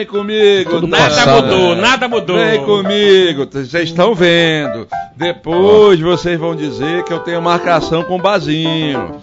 Vem comigo, Tudo. Nada passado, mudou, né? nada mudou. Vem comigo, vocês estão vendo. Depois vocês vão dizer que eu tenho marcação com o Bazinho.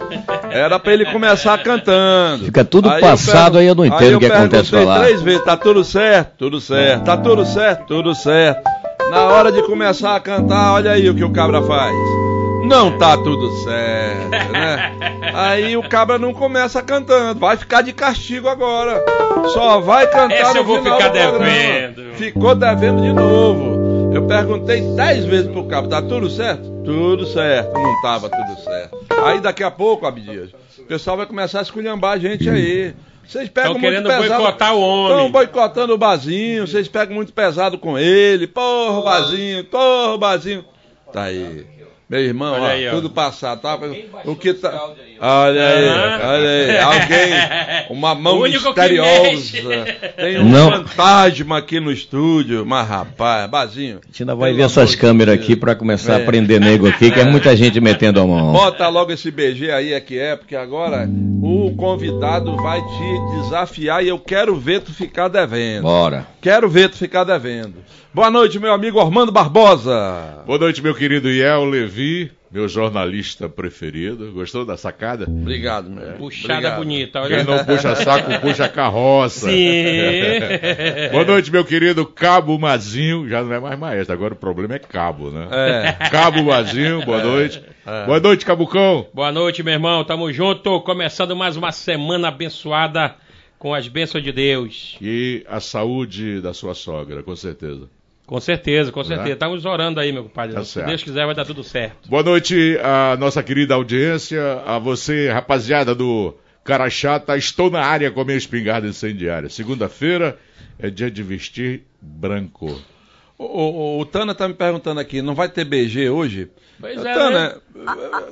Era pra ele começar cantando. Fica tudo eu passado, aí eu não entendo o que acontece lá. três vezes, tá tudo certo? Tudo certo. Tá tudo certo? Tudo certo. Na hora de começar a cantar, olha aí o que o cabra faz. Não tá tudo certo, né? Aí o cabra não começa cantando, vai ficar de castigo agora. Só vai cantar Essa no eu vou final ficar devendo. Ficou devendo de novo. Eu perguntei dez vezes pro cabra, tá tudo certo? Tudo certo, não tava tudo certo. Aí daqui a pouco, Abdias, o pessoal vai começar a esculhambar a gente aí. Vocês pegam Tão muito querendo pesado. boicotar o homem. Estão boicotando o Bazinho, vocês pegam muito pesado com ele. Porra, Bazinho, porra, Bazinho. Tá aí. Meu irmão, Olha ó, aí, ó. tudo passado, tá? O que tá. Olha aí, Aham. olha aí. Alguém, uma mão misteriosa. Tem um Não. fantasma aqui no estúdio. Mas, rapaz, Bazinho. A gente ainda vai ver essas câmeras Deus. aqui pra começar a É. prender nego aqui, que é muita gente metendo a mão. Bota logo esse BG aí, é que é, porque agora o convidado vai te desafiar e eu quero ver tu ficar devendo. Bora. Quero ver tu ficar devendo. Boa noite, meu amigo Armando Barbosa. Boa noite, meu querido Iel Levi, meu jornalista preferido. Gostou da sacada? Obrigado, meu. Puxada Obrigado. bonita, olha. Quem não puxa saco, puxa carroça. Sim. Boa noite, meu querido Cabo Mazinho. Já não é mais maestro, agora o problema é cabo, né? É. Cabo Mazinho, boa noite. É. Boa noite, Cabucão. Boa noite, meu irmão. Tamo junto. Começando mais uma semana abençoada com as bênçãos de Deus. E a saúde da sua sogra, com certeza. Com certeza, com certeza. Né? Estamos orando aí, meu compadre. Tá Se. Deus quiser, vai dar tudo certo. Boa noite à nossa querida audiência, a você, rapaziada do Cara Chata. Estou na área com a minha espingarda incendiária. Segunda-feira é dia de vestir branco. O, o- o Tana tá me perguntando aqui, não vai ter BG hoje? Pois é, Tana,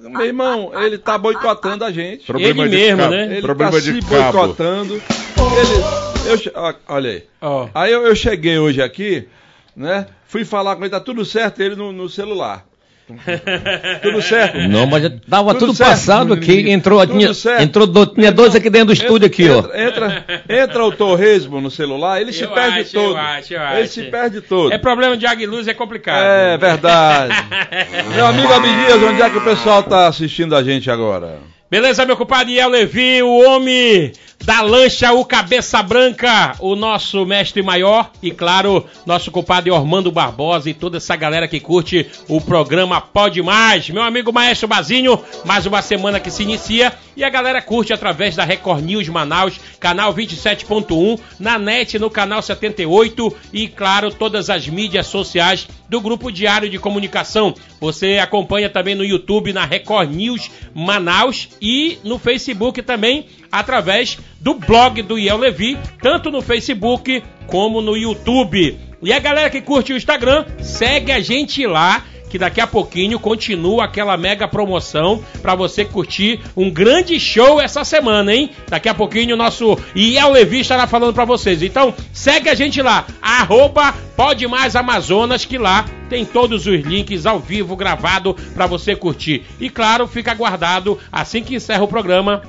meu irmão, ele tá boicotando a gente. Problema Ele de mesmo, cabo. né? Ele Problema tá de se cabo. boicotando. Ele, eu olha aí. Ó. Aí eu, eu cheguei hoje aqui, né? Fui falar com ele, tá tudo certo, ele no, no celular. tudo certo. Não, mas tava Tudo tudo, certo, passado aqui. Entrou, Tudo tinha, certo. entrou do- tinha dois aqui dentro do estúdio aqui, ó. entra, Entra, entra o torresmo no celular, ele se Eu perde acho, todo. eu acho, eu ele acho. se perde todo. É problema de água e luz, é complicado. É verdade. Meu amigo Abdias, onde é que o pessoal tá assistindo a gente agora? Beleza, meu compadre Iel Levi, o homem da lancha, o cabeça branca, o nosso mestre maior e, claro, nosso compadre Ormando Barbosa e toda essa galera que curte o programa Pode Mais. Meu amigo Maestro Bazinho, mais uma semana que se inicia e a galera curte através da Record News Manaus, canal 27.1, na net no canal 78 e, claro, todas as mídias sociais do Grupo Diário de Comunicação. Você acompanha também no YouTube, na Record News Manaus e no Facebook também, através do blog do Iel Levi, tanto no Facebook como no YouTube. E a galera que curte o Instagram, segue a gente lá que daqui a pouquinho continua aquela mega promoção para você curtir um grande show essa semana, hein? Daqui a pouquinho o nosso Iel Levi estará falando para vocês. Então, segue a gente lá, arroba Pode Mais Amazonas, que lá tem todos os links ao vivo gravado para você curtir. E claro, fica guardado assim que encerra o programa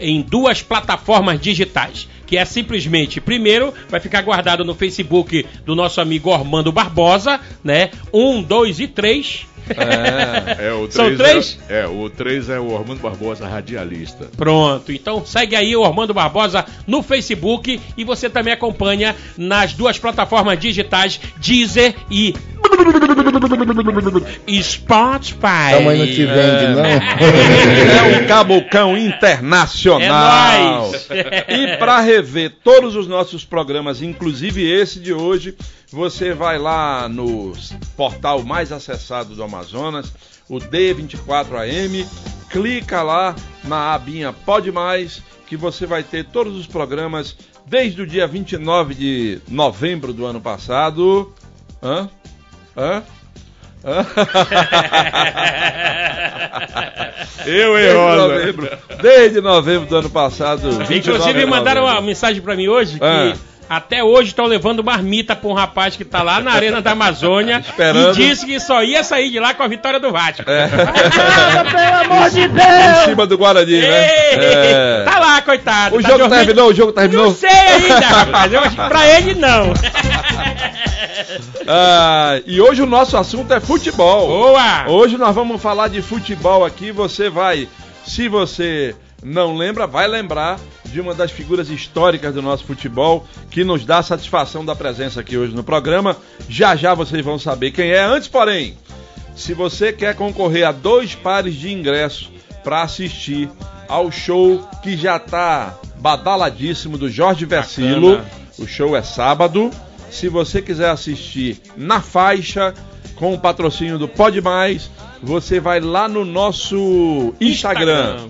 em duas plataformas digitais, que é simplesmente, primeiro, vai ficar guardado no Facebook do nosso amigo Ormando Barbosa, né? Um, dois e três. É, o São três três? É, é, o 3 é o Ormando Barbosa, radialista. Pronto, então segue aí o Ormando Barbosa no Facebook e você também acompanha nas duas plataformas digitais Deezer e Spotify. Tamanho não te vende, não. É um cabocão internacional. É nóis. E para rever todos os nossos programas, inclusive esse de hoje, você vai lá no portal mais acessado do Amazonas, o D24AM, clica lá na abinha Pode Mais, que você vai ter todos os programas desde o dia 29 de novembro do ano passado. Hã? Hã? Hã? Eu, Desde hein, Rosa? novembro, desde novembro do ano passado. 29 Inclusive mandaram uma novembro. mensagem pra mim hoje que. Até hoje estão levando marmita pra um rapaz que tá lá na Arena da Amazônia Esperando. e disse que só ia sair de lá com a vitória do Vasco. É. Pelo amor de Em Deus! cima do Guarani, né? Ei, É. Tá lá, coitado. O tá jogo dormindo. terminou, o jogo terminou. Não sei ainda, rapaz. Eu acho que pra ele não. Ah, e hoje o nosso assunto é futebol. Boa! Hoje nós vamos falar de futebol aqui. Você vai, se você não lembra, vai lembrar de uma das figuras históricas do nosso futebol que nos dá a satisfação da presença aqui hoje no programa. Já já vocês vão saber quem é. Antes, porém, se você quer concorrer a dois pares de ingressos para assistir ao show que já está badaladíssimo do Jorge Versilo, o show é sábado. Se você quiser assistir na faixa, com o patrocínio do Pode Mais, você vai lá no nosso Instagram,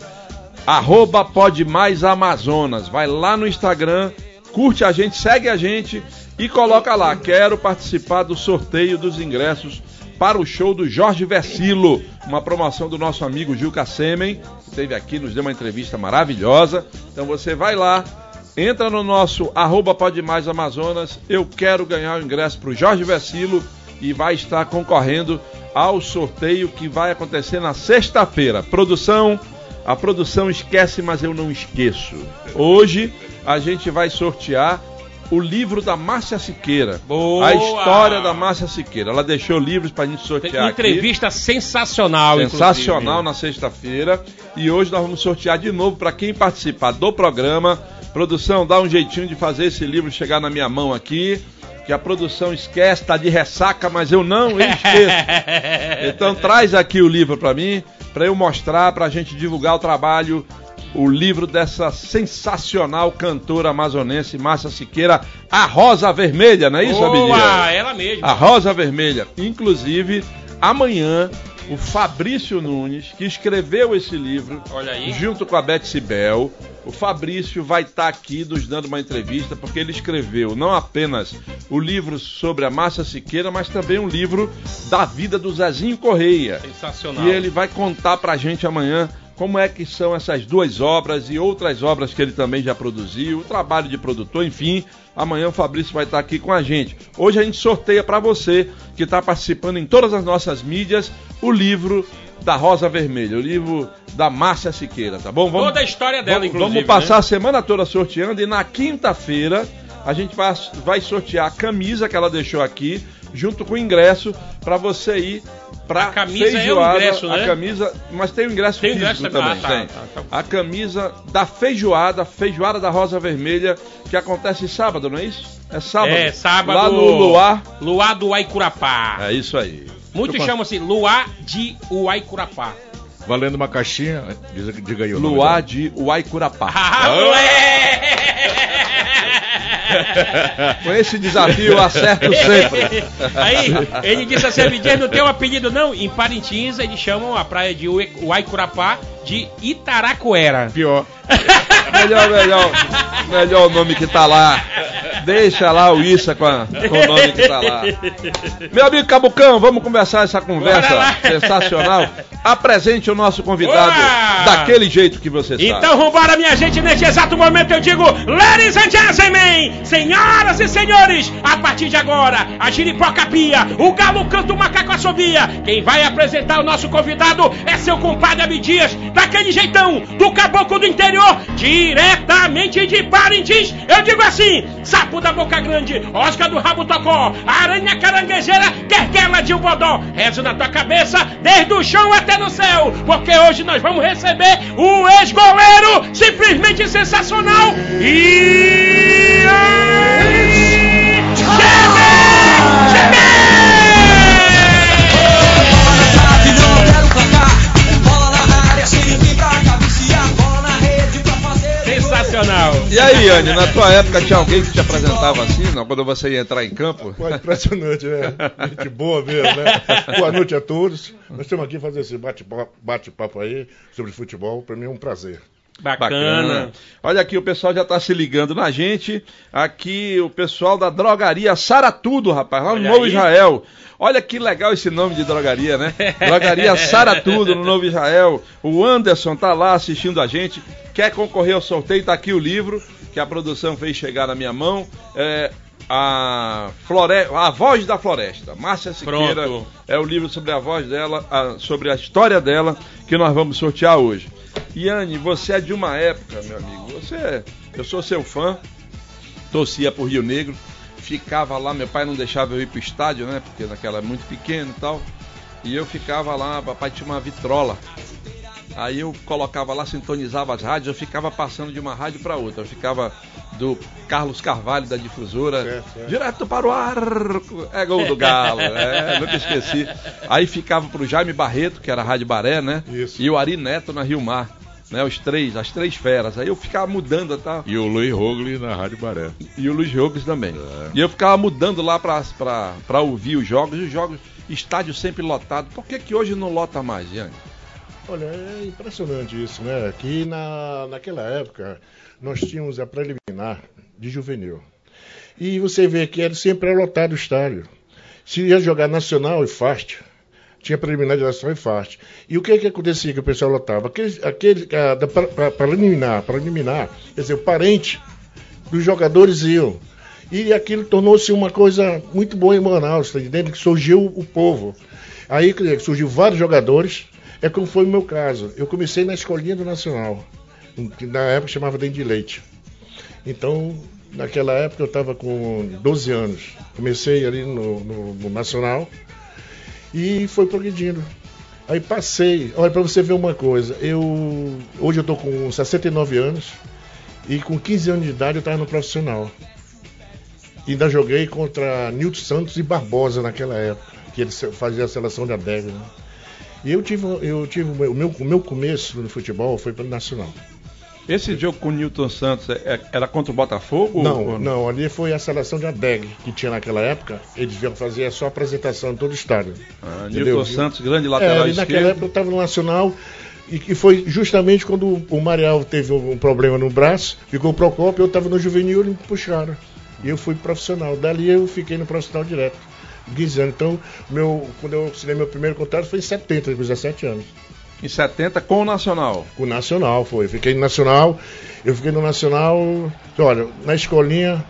arroba Pode Mais Amazonas. Vai lá no Instagram, curte a gente, segue a gente e coloca lá, quero participar do sorteio dos ingressos para o show do Jorge Versilo, uma promoção do nosso amigo Gil Cassemen, que esteve aqui, nos deu uma entrevista maravilhosa. Então você vai lá, entra no nosso arroba Pode Mais Amazonas, eu quero ganhar o ingresso para o Jorge Versilo e vai estar concorrendo ao sorteio que vai acontecer na sexta-feira. Produção, a produção esquece, mas eu não esqueço. Hoje a gente vai sortear o livro da Márcia Siqueira. Boa! A história da Márcia Siqueira. Ela deixou livros pra gente Tem sortear aqui. entrevista sensacional, Sensacional inclusive. na sexta-feira. E hoje nós vamos sortear de novo para quem participar do programa. Produção, dá um jeitinho de fazer esse livro chegar na minha mão aqui. Que a produção esquece, tá de ressaca, mas eu não esqueço. Então traz aqui o livro para mim, para eu mostrar, para a gente divulgar o trabalho, o livro dessa sensacional cantora amazonense, Márcia Siqueira, A Rosa Vermelha, não é isso? Boa, ela mesma. A Rosa Vermelha. Inclusive, amanhã, o Fabrício Nunes, que escreveu esse livro, junto com a Beth Sibel, o Fabrício vai estar aqui nos dando uma entrevista, porque ele escreveu não apenas o livro sobre a Márcia Siqueira, mas também um livro da vida do Zezinho Correia. Sensacional. E ele vai contar pra gente amanhã como é que são essas duas obras e outras obras que ele também já produziu, o trabalho de produtor, enfim. Amanhã o Fabrício vai estar aqui com a gente. Hoje a gente sorteia para você que está participando em todas as nossas mídias o livro da Rosa Vermelha, o livro da Márcia Siqueira, tá bom? Toda a história dela, vamos, inclusive, Vamos passar né? a semana toda sorteando e na quinta-feira a gente vai, vai sortear a camisa que ela deixou aqui, junto com o ingresso, para você ir pra A camisa é o feijoada. ingresso, né? A camisa, mas tem o ingresso Tem o físico ingresso também. também. Ah, tá, tem. tá, tá. A camisa da feijoada, feijoada da Rosa Vermelha, que acontece sábado, não é isso? É sábado. É, sábado. Lá no Luar. Luar do Uaicurapá. É isso aí. Muitos chamam-se Luar de Uaicurapá. Valendo uma caixinha, diz, diga aí o nome Luar dela. de Uaicurapá. Ah, moleque! Com esse desafio, acerto sempre. Aí, ele disse assim, não tem um apelido não? Em Parintins, eles chamam a praia de Uaicurapá de Itaracuera. Pior. Melhor, melhor, melhor o nome que tá lá. Deixa lá o Issa com, a- com o nome que tá lá. Meu amigo Cabucão, vamos conversar essa conversa sensacional. Apresente o nosso convidado Boa! daquele jeito que você sabe. Então vambora, minha gente, neste exato momento eu digo Ladies and gentlemen, senhoras e senhores A partir de agora, a giripoca pia O galo canta, o macaco assobia Quem vai apresentar o nosso convidado É seu compadre Abdias Daquele jeitão, do caboclo do interior Diretamente de Parintins. Eu digo assim, sapo da boca grande Oscar do rabo tocó Aranha caranguejeira, querquela de um bodó. Rezo na tua cabeça, desde o chão até no céu Porque hoje nós vamos receber o ex-goleiro Simplesmente sensacional. E... E aí, Anny, na tua época tinha alguém que te apresentava assim, não? Quando você ia entrar em campo? Pô, impressionante, né? Gente boa mesmo, né? Boa noite a todos. Nós estamos aqui fazer esse bate-papo bate aí sobre futebol. Para mim é um prazer. Bacana. Olha aqui, o pessoal já tá se ligando na gente. Aqui o pessoal da drogaria Saratudo, rapaz, lá no Olha Novo aí. Israel. Olha que legal esse nome de drogaria, né? Drogaria Saratudo no Novo Israel. O Anderson tá lá assistindo a gente. Quer concorrer ao sorteio? Tá aqui o livro que a produção fez chegar na minha mão. É, a, Flore... a Voz da Floresta. Márcia Siqueira Pronto. é o livro sobre a voz dela, a- sobre a história dela, que nós vamos sortear hoje. Yane, você é de uma época, meu amigo. Você é, eu sou seu fã, torcia por Rio Negro, ficava lá, meu pai não deixava eu ir pro estádio, né? Porque naquela é muito pequeno e tal. E eu ficava lá, papai tinha uma vitrola. Aí eu colocava lá, sintonizava as rádios, eu ficava passando de uma rádio para outra. Eu ficava do Carlos Carvalho da difusora, Certo, certo. direto para o arco, é gol do Galo, é, nunca esqueci. Aí ficava pro Jaime Barreto, que era a Rádio Baré, né? Isso. E o Ari Neto na Rio Mar, né? Os três, as três feras. Aí eu ficava mudando tal. E o Luiz Rogli na Rádio Baré. E o Luiz Jogos também. E eu ficava mudando lá pra, pra, pra ouvir os jogos, e os jogos, estádio sempre lotado. Por que, que hoje não lota mais, Iane? Olha, é impressionante isso, né? Aqui na, naquela época nós tínhamos a preliminar de juvenil. E você vê que era sempre lotado o estádio. Se ia jogar nacional e fast, tinha preliminar de nacional e fast. E o que que acontecia que o pessoal lotava? Aquele, aquele ah, da pra- preliminar, preliminar, quer dizer, o parente dos jogadores iam. E aquilo tornou-se uma coisa muito boa em Manaus, tá entendendo? Que surgiu o povo. Aí surgiu vários jogadores, é como foi o meu caso. Eu comecei na escolinha do Nacional, que na época chamava Dente de Leite. Então, naquela época eu estava com 12 anos. Comecei ali no, no- no Nacional e foi progredindo. Aí passei, olha, para você ver uma coisa, eu hoje eu tô com 69 anos e com 15 anos de idade eu estava no profissional. Ainda joguei contra Nilton Santos e Barbosa naquela época, que eles faziam a seleção de adega, né? E eu tive, eu tive o meu, o meu, começo no futebol foi pelo Nacional. Esse jogo com o Newton Santos é- é- era contra o Botafogo? Não, ou- não, ali foi a seleção de ADEG que tinha naquela época. Eles iam fazer a apresentação em todo o estádio. Ah, Entendeu? Newton Santos, grande É, lateral naquela esquerdo. época eu estava no Nacional e que foi justamente quando o Marial teve um, problema no braço, ficou o Procópio, eu estava no juvenil e me puxaram. E eu fui profissional. Dali eu fiquei no profissional direto. 15 anos. Então, meu, quando eu assinei meu primeiro contrato foi em 70, com 17 anos. Em 70 com o Nacional. Com o Nacional, foi. Eu Fiquei no Nacional, eu fiquei no Nacional, olha, na escolinha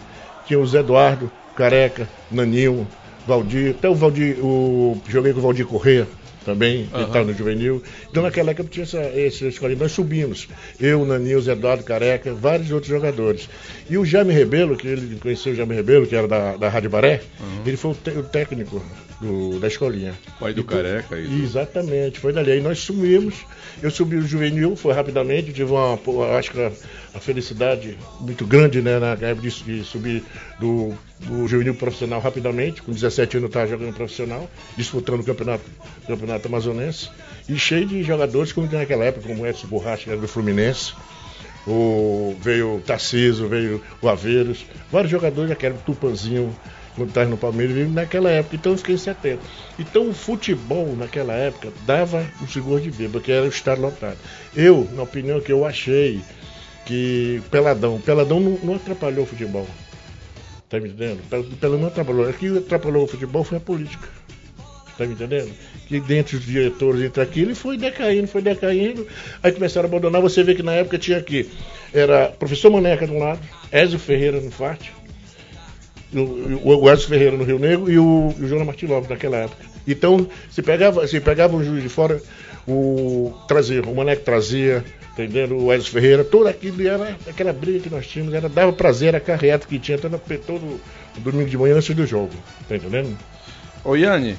tinha o Zé Eduardo, Careca, Naninho, Valdir, até o Valdir, o, joguei com o Valdir Corrêa também, ele estava no juvenil. Então naquela época tinha essa, essa escolinha, nós subimos. Eu, Zé Eduardo, Careca, vários outros jogadores. E o Jaime Rebelo, que ele conheceu o Jaime Rebelo, que era da, da Rádio Baré, ele foi o, te- o técnico do- da escolinha. Pai do Então, Careca aí. Exatamente, foi dali. Aí nós sumimos, eu subi o juvenil, foi rapidamente, tive uma, acho que a, felicidade muito grande, né, na época de, subir do, do juvenil profissional rapidamente, com 17 anos eu estava jogando profissional, disputando o campeonato, campeonato amazonense, e cheio de jogadores como naquela época, como o Edson Borracha, que era do Fluminense, o, veio o Tarciso, veio o Aveiros, vários jogadores, o Tupanzinho, quando estava no Palmeiras, naquela época, então eu fiquei em 70. Então o futebol naquela época dava o seguro de vida, porque era o estádio lotado. Eu, na opinião que eu achei, que Peladão, Peladão não, não atrapalhou o futebol. Tá me entendendo? Pel- Peladão não atrapalhou. O que atrapalhou o futebol foi a política. Tá me entendendo? Que dentre os diretores, entre aquilo, e foi decaindo, foi decaindo. Aí começaram a abandonar. Você vê que na época tinha aqui, era professor Maneca de um lado, Ézio Ferreira no FAT, o, Ézio Ferreira no Rio Negro e o, o Jonas Martins Lopes naquela época. Então, se pegava, se pegava um juiz de fora, o trazia, o Maneco trazia, entendendo? O Ézio Ferreira, tudo aquilo era aquela briga que nós tínhamos, era, dava prazer a carreata que tinha todo, todo domingo de manhã antes do jogo. Tá entendendo? Ô Yane,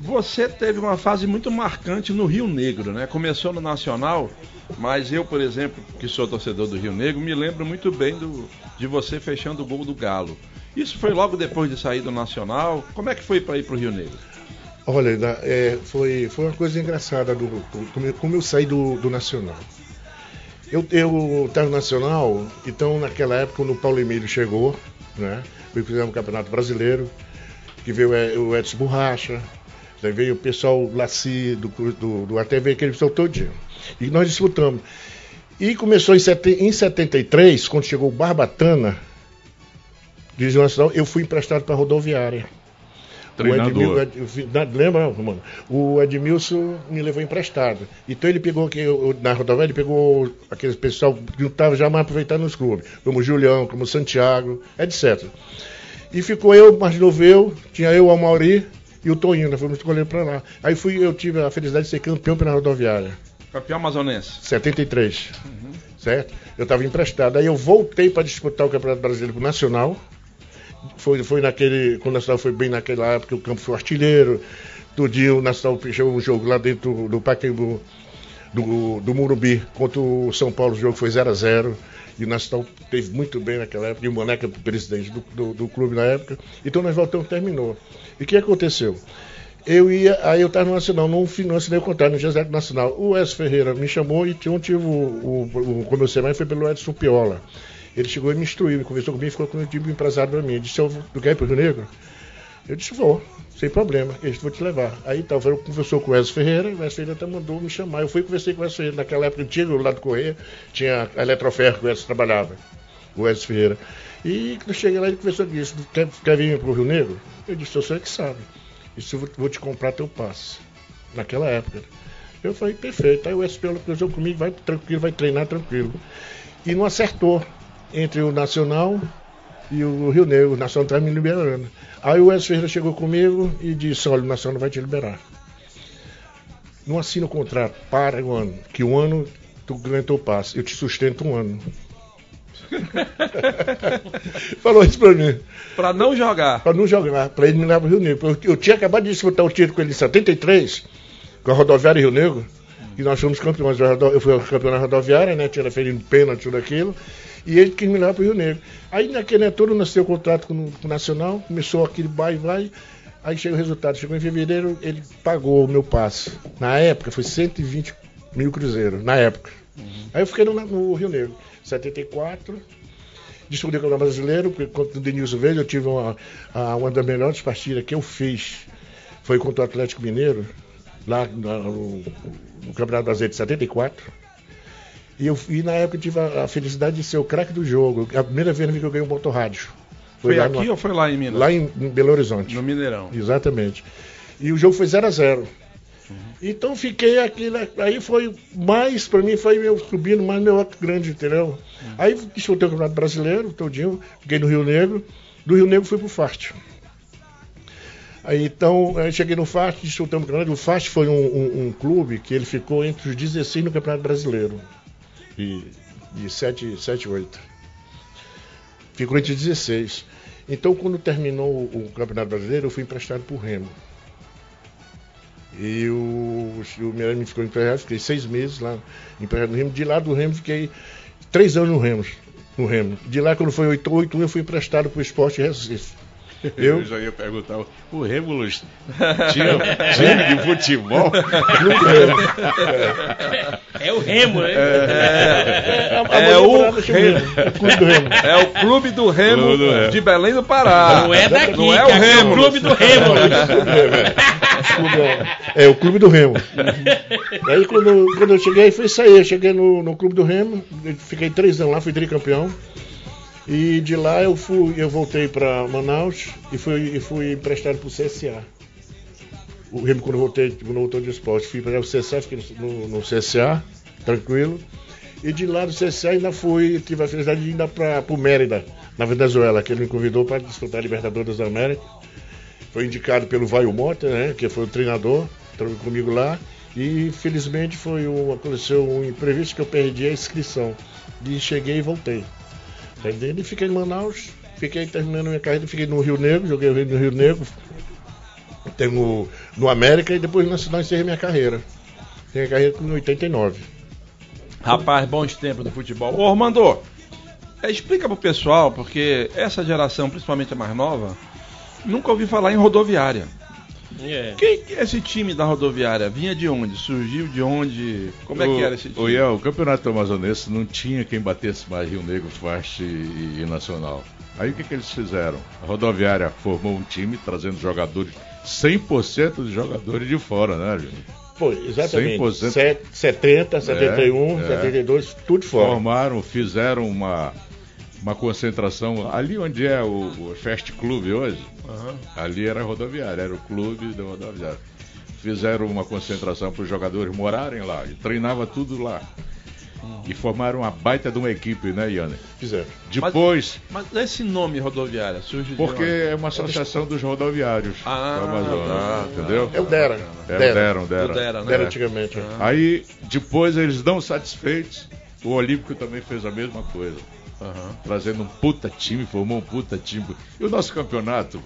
você teve uma fase muito marcante no Rio Negro, né? Começou no Nacional, mas eu, por exemplo, que sou torcedor do Rio Negro, me lembro muito bem do, de você fechando o gol do Galo. Isso foi logo depois de sair do Nacional. Como é que foi para ir pro Rio Negro? Olha, é, foi, foi uma coisa engraçada do, como, eu, como eu saí do, do Nacional. Eu, estava no Nacional, então naquela época quando o Paulo Emílio chegou, né? Fazer um campeonato brasileiro, que veio o Edson Borracha, daí veio o pessoal Laci, do, do, do veio aquele pessoal todinho. E nós disputamos. E começou em, sete, em 73, quando chegou o Barbatana, Divisão Nacional, eu fui emprestado para a rodoviária. Treinador. O Edmil- Ed- fi- na- lembra, mano? O Edmilson me levou emprestado. Então ele pegou aqui, o- na rodoviária, ele pegou aqueles pessoal que não estava já mais aproveitando nos clubes, como o Julião, como o Santiago, etc. E ficou eu, mais novo eu, tinha eu, o Amauri e o Toninho, nós fomos escolher para lá. Aí fui, eu tive a felicidade de ser campeão pela rodoviária. Campeão amazonense. 73. Certo? Eu estava emprestado. Aí eu voltei para disputar o Campeonato Brasileiro Nacional. Foi, foi naquele. Quando o Nacional foi bem naquela época, o campo foi artilheiro. Tudinho, o Nacional fechou um jogo lá dentro do Pacaembu, do, do Murubi, contra o São Paulo. O jogo foi 0 a 0 E o Nacional teve muito bem naquela época. E o Moneca, presidente do, do, do clube na época. Então nós voltamos, terminou. E o que aconteceu? Eu ia, aí eu estava no Nacional, não, não assinei o contrato no José Nacional. O Edson Ferreira me chamou e tinha um tive o, o, como eu sei mais, foi pelo Edson Piola. Ele chegou e me instruiu, conversou comigo ficou com o tipo empresário para mim. Disse, eu vou- tu quer ir pro Rio Negro? Eu disse, vou, sem problema. Disse, vou te levar. Aí então, eu conversou com o Edson Ferreira, o Edson Ferreira até mandou me chamar. Eu fui e conversei com o Edson Ferreira. Naquela época, antigo, lá do Correia, tinha a Eletroferro que o Edson trabalhava, o Edson Ferreira. E quando eu cheguei lá, ele conversou disse, quer, quer vir pro Rio Negro? Eu disse, eu sou que sabe. Isso eu vou, te comprar teu passe. Naquela época. Eu falei, perfeito. Aí o SPL cruzou comigo, vai tranquilo, vai treinar tranquilo. E não acertou entre o Nacional e o Rio Negro. O Nacional estava me liberando. Aí o Edson Ferreira chegou comigo e disse, olha, o Nacional não vai te liberar. Não assina o contrato, para o ano, que o ano tu ganha teu passe. Eu te sustento um ano. Falou isso pra mim Pra não jogar. para não jogar, para ele me levar para o Rio Negro. Eu, eu tinha acabado de disputar o título com ele em 73, com a rodoviária Rio Negro, e nós fomos campeões. Eu fui campeão na rodoviária, né? Tinha ferido pênalti, tudo aquilo, e ele quis me levar para o Rio Negro. Aí naquele né, todo nasceu o contrato com, o Nacional, começou aquele vai vai. Aí chega o resultado, chegou em fevereiro, ele pagou o meu passe. Na época foi 120 mil cruzeiros, na época. Aí eu fiquei no, no Rio Negro. 74, disputei o Campeonato Brasileiro, porque contra o Denilson Verde eu tive uma, uma das melhores partidas que eu fiz. Foi contra o Atlético Mineiro, lá no, no Campeonato Brasileiro de 74. E, eu, e na época eu tive a, a felicidade de ser o craque do jogo. A primeira vez que eu ganhei um motorrádio. Foi, lá aqui no- ou foi lá em Minas? Lá em, em Belo Horizonte. No Mineirão. Exatamente. E o jogo foi 0 a 0 Então fiquei aqui, né, aí foi mais, pra mim foi meu subindo mais meu outro grande, entendeu? Aí disputei o Campeonato Brasileiro, todinho, fiquei no Rio Negro, do Rio Negro fui pro Fast. Aí então, aí cheguei no Fast, disputamos o campeonato. O Fast foi um, um- um clube que ele ficou entre os 16 no Campeonato Brasileiro. E, de 7, 7 8. Ficou entre 16. Então, quando terminou o, o Campeonato Brasileiro, eu fui emprestado pro Remo. E o, o Miranda me ficou emprestado, fiquei seis meses lá emprestado no Remo. De lá do Remo, fiquei três anos no Remo. No Remo. De lá, quando foi 8 8 eu fui emprestado pro Esporte Recife. Eu Eu, já ia perguntar, o Rêmulos tinha time de futebol? Remo. É o Remo, né? A É mulher o Remo. O clube do Remo. É o Clube do Remo Clube do Remo. de Belém do Pará. Não é daqui, Não é o é o clube do Remo. É, é o clube do Remo. Aí quando, quando eu cheguei, foi isso aí. Eu cheguei no, no clube do Remo, fiquei três anos lá, fui tricampeão. E de lá eu fui, eu voltei para Manaus e fui, e fui emprestado para o CSA. O Remo quando eu voltei, quando eu voltei de esporte, fui para o CSA, fiquei no, no CSA, tranquilo. E de lá do CSA ainda fui, tive a felicidade de ir para o Mérida, na Venezuela, que ele me convidou para disputar a Libertadores da América. Foi indicado pelo Vaio Mota, né, que foi o treinador, trabalhou comigo lá. E felizmente foi um, aconteceu um imprevisto que eu perdi a inscrição. E cheguei e voltei. Entendendo? E fiquei em Manaus, fiquei terminando minha carreira, fiquei no Rio Negro, joguei no Rio Negro, tenho no, América e depois no Nacional encerrei minha carreira. Tenho a carreira com 89. Rapaz, bons tempos do futebol. Ô, Ormando, é, explica pro pessoal, porque essa geração, principalmente a mais nova, nunca ouvi falar em rodoviária. É. Quem, esse time da rodoviária vinha de onde? Surgiu de onde? Como é que era esse time? O, o Campeonato Amazonense não tinha quem batesse mais Rio Negro, Fast e, e Nacional. Aí o que, que eles fizeram? A rodoviária formou um time trazendo jogadores, 100% de jogadores de fora, né, Júnior? Foi, exatamente. 100%. Set- 70, 71, é. 72, tudo fora. Formaram, fizeram uma, uma concentração ali onde é o, o Fast Club hoje. Ali era rodoviária, era o clube da rodoviária. Fizeram uma concentração para os jogadores morarem lá e treinava tudo lá. E formaram uma baita de uma equipe, né, Iane? Fizeram. Depois, Mas esse nome rodoviária surge de porque é uma associação dos rodoviários Ah, do Amazonas, tá, entendeu? É o Dera. É, Dera. deram, Do deram. Dera, né? Dera antigamente. é. Aí, depois, eles não satisfeitos, o Olímpico também fez a mesma coisa. Trazendo um puta time, formou um puta time. E o nosso campeonato,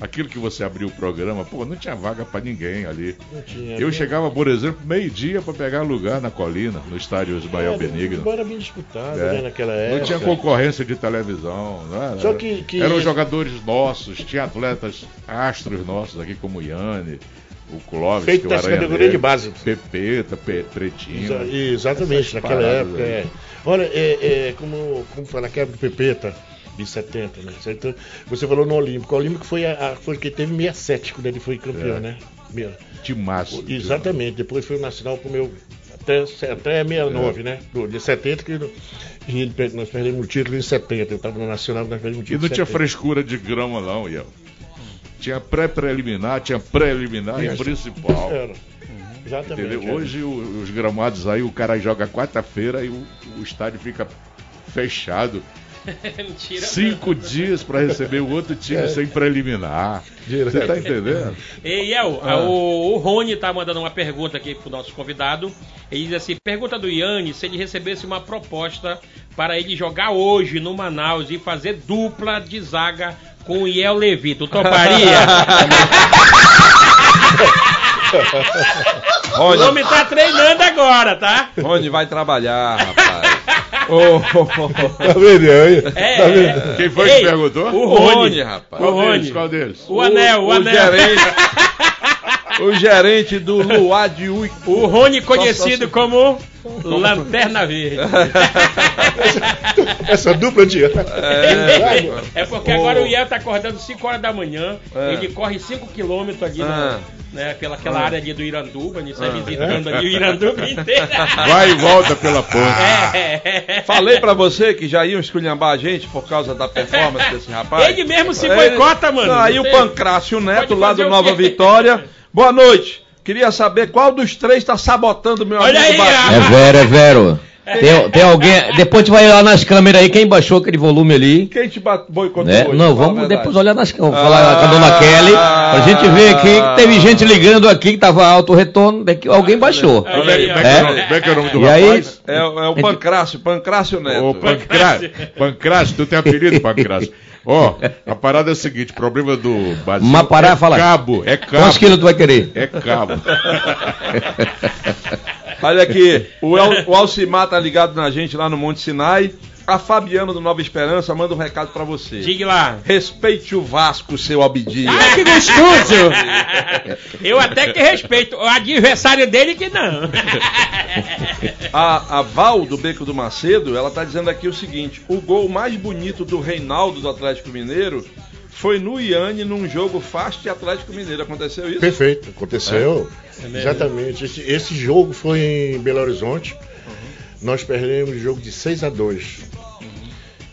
aquilo que você abriu o programa, pô, não tinha vaga pra ninguém ali. Não tinha. Eu chegava, por exemplo, meio-dia pra pegar lugar na colina, no estádio Ismael É, Benigno. Era bem disputado, É. né, naquela época. Não tinha concorrência de televisão, né? Só que- que- Eram jogadores nossos, tinha atletas astros nossos aqui, como o Iane, o Clóvis, Feito o das categorias de base. Pepeta, Pe- Pretinho. Exa- exatamente, naquela época. É. Olha, é, é, como, como foi na quebra do Pepeta, de 70, né? Então, você falou no Olímpico. O Olímpico foi a, a foi que teve 67 quando ele foi campeão, É. né? Meia- Timaço. Exatamente, depois foi o Nacional com o meu. Até, até 69, né? Do, de 70 que e nós perdemos o título em 70. Eu estava no Nacional, nós perdemos o E título. não em tinha 70. frescura de grama, não, Ian. Tinha pré-preliminar, tinha pré-eliminar e principal. Era. Exatamente. Era. Hoje o- os gramados aí, o cara joga quarta-feira e o, o estádio fica fechado. Mentira. Cinco dias para receber o outro time É. sem preliminar. Você tá entendendo? Ei, El, Ah. o, o Rony tá mandando uma pergunta aqui pro nosso convidado. Ele diz assim: pergunta do Yanni se ele recebesse uma proposta para ele jogar hoje no Manaus e fazer dupla de zaga com o Iel Levi. Tu toparia? o Rony, homem tá treinando agora, tá? Rony vai trabalhar, rapaz. Ô, Tá vendo aí? É, Tá vendo? é. Quem foi Ei, que perguntou? O Rony, Rony. rapaz. O Qual deles? Rony. Qual deles? O anel, o, o anel. gerente, o gerente do Luar de Ui. O Rony conhecido como Lanterna Verde. Essa dupla de. É, porque agora o Iel tá acordando 5 horas da manhã, É. ele corre 5 quilômetros ali Ah. na, né, pela aquela área ali do Iranduba, ele sai visitando ali o Iranduba inteiro. Vai e volta pela ponte. É. Falei pra você que já iam esculhambar a gente por causa da performance desse rapaz. Ele mesmo se Ele- boicota, mano. Aí o Pancrácio Neto, lá do Nova? Vitória. Boa noite. Queria saber qual dos três tá sabotando meu Olha amigo aí, Baixinho. É vero, é vero. Tem, tem alguém. Depois tu vai olhar nas câmeras aí quem baixou aquele volume ali. Quem te boicotou Né? hoje? Não, a vamos depois olhar nas câmeras. Vou falar Ah. com a dona Kelly. Pra gente ver aqui que teve gente ligando aqui que tava alto o retorno. daqui alguém baixou. Aí, Como é, aí, é que é o É. nome- como é que é o nome do E aí- rapaz? É, o- é o Pancrácio, Pancrácio Neto. Ô, Pancrácio, Pancrácio, tu tem apelido, Pancrácio. Ó, a parada é a seguinte, o problema do Brasil Uma parada, é fala. cabo, é Quantos cabo, quilos tu vai querer? é cabo. Olha aqui, o, El, o Alcimar tá ligado na gente lá no Monte Sinai. A Fabiana do Nova Esperança manda um recado pra você. Diga lá. Respeite o Vasco, seu Abdias. Ai, que gostoso! Eu até que respeito. O adversário dele que não. A, a Val do Beco do Macedo, ela tá dizendo aqui o seguinte: o gol mais bonito do Reinaldo do Atlético Mineiro foi no Iane num jogo Fast Atlético Mineiro. Aconteceu isso? Perfeito, aconteceu. mesmo? Exatamente. Esse, esse jogo foi em Belo Horizonte. Nós perdemos o jogo de 6 a 2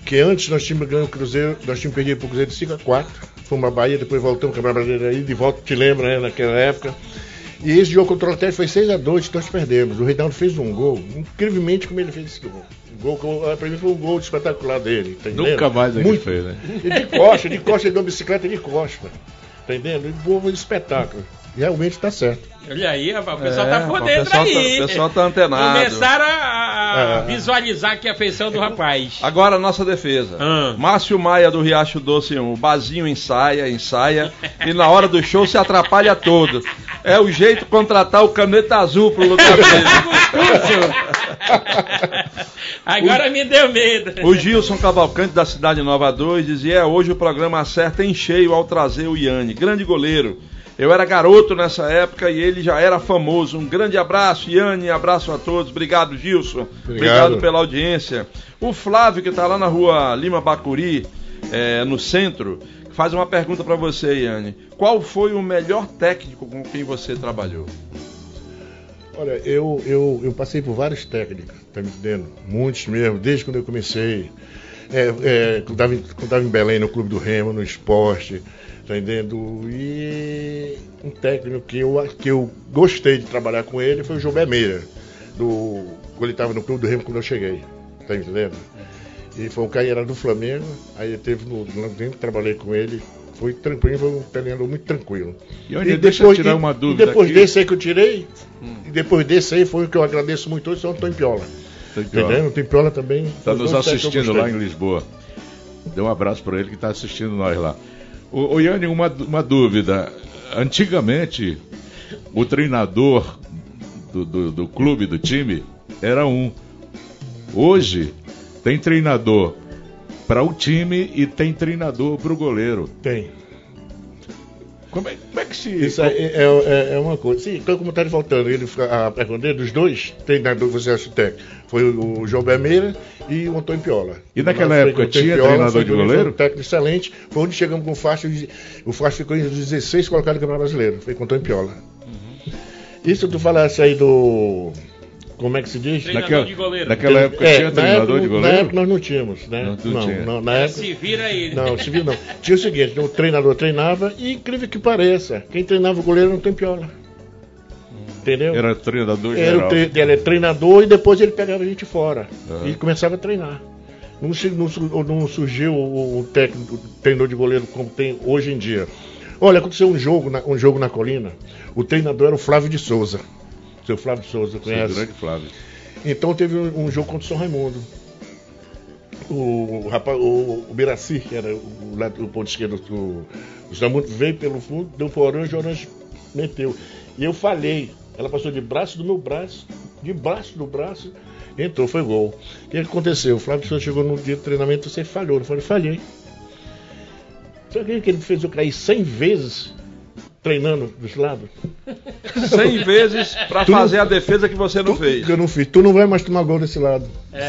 Que antes nós tínhamos ganho o Cruzeiro, nós tínhamos perdido para o Cruzeiro de 5 a 4 Fomos à Bahia, depois voltamos para a Brasileira aí, de volta, te lembra, né, naquela época. E esse jogo contra o Atlético foi 6 a 2 que nós perdemos. O Reinaldo fez um gol, incrivelmente como ele fez esse gol. O gol, pra mim foi um gol espetacular dele. Tá entendendo? Nunca mais ele Muito. fez, né? E de costa, de costa, ele deu uma bicicleta de costa. Tá entendendo? E um espetáculo. Realmente tá certo. Olha aí, rapaz, o pessoal É, tá por dentro pessoal tá- aí. o pessoal tá antenado. Começaram a, a- É. visualizar aqui a feição do rapaz. Agora a nossa defesa. Ah. Márcio Maia do Riacho Doce 1. O Bazinho ensaia, ensaia. e na hora do show se atrapalha todo. É o jeito de contratar o caneta azul pro lugar dele. Agora me deu medo. O Gilson Cavalcante da Cidade Nova 2 dizia: é, hoje o programa acerta em cheio ao trazer o Iane, grande goleiro. Eu era garoto nessa época e ele já era famoso. Um grande abraço, Yane, abraço a todos. Obrigado, Gilson. Obrigado, pela audiência. O Flávio, que está lá na rua Lima Bacuri, é, no centro, faz uma pergunta para você, Yane. Qual foi o melhor técnico com quem você trabalhou? Olha, eu, eu, eu passei por vários técnicos, tá me entendendo? Muitos mesmo, desde quando eu comecei. É, é, quando estava em, Belém, no Clube do Remo, no esporte, tá entendendo? E um técnico que eu, que eu gostei de trabalhar com ele foi o João Meira, do, quando ele estava no Clube do Remo quando eu cheguei, tá entendendo? E foi um cara era do Flamengo, aí ele teve no, tempo, trabalhei com ele, foi tranquilo, foi um treinador muito tranquilo. E olha, deixa eu tirar uma dúvida E depois aqui. desse aí que eu tirei, e depois desse aí foi o que eu agradeço muito hoje, é o Antônio Piola. Entendendo? O Piola também. Está nos assistindo lá em Lisboa. Dê um abraço para ele que está assistindo nós lá. O, o Yane, uma, uma dúvida. Antigamente, o treinador do, do, do clube, do time, era um. Hoje, tem treinador para o time e tem treinador para o goleiro. Tem. Como é, como é que se. Isso aí é, é, é uma coisa. Sim, então como está faltando, ele, a pergunta dos dois treinadores, você acha técnico, foi o, o João Bermeira e o Antônio Piola. E naquela Mas época tinha Piola, treinador de um goleiro? técnico excelente. Foi onde chegamos com o Faixa. O Faixa ficou em 16 colocado no Campeonato Brasileiro. Foi com o Antônio Piola. Uhum. Isso tu falasse aí do. Como é que se diz? Treinador Naquela, de goleiro. naquela época É, tinha na treinador época, de Na goleiro? época nós não tínhamos, né? Não, não tinha. não, na época. Se vira aí. Não, civil não. Tinha o seguinte, o treinador treinava e, incrível que pareça, quem treinava o goleiro não tem piola. Entendeu? Era treinador Era geral. tre- ele é treinador e depois ele pegava a gente fora. Aham. E começava a treinar. Não, se- não não surgiu o, o técnico, o treinador de goleiro como tem hoje em dia. Olha, aconteceu um jogo, na, um jogo na colina. O treinador era o Flávio de Souza. Seu Flávio Souza, conhece? grande Flávio. Então teve um, um jogo contra o São Raimundo. O, rapaz, o, o Biraci, que era o, lado- o ponto esquerdo do, Raimundo, veio pelo fundo, deu pro Orange, o Orange meteu. E eu falhei. Ela passou de braço do meu braço, de braço do braço, entrou, foi gol. O que aconteceu? O Flávio Souza chegou no dia do treinamento, você falhou. Eu falei, falhei. Sabe que ele fez eu cair 100 vezes treinando dos lados? 100 vezes pra Tu não- fazer a defesa que você não fez. Que eu não fiz. Tu não vai mais tomar gol desse lado.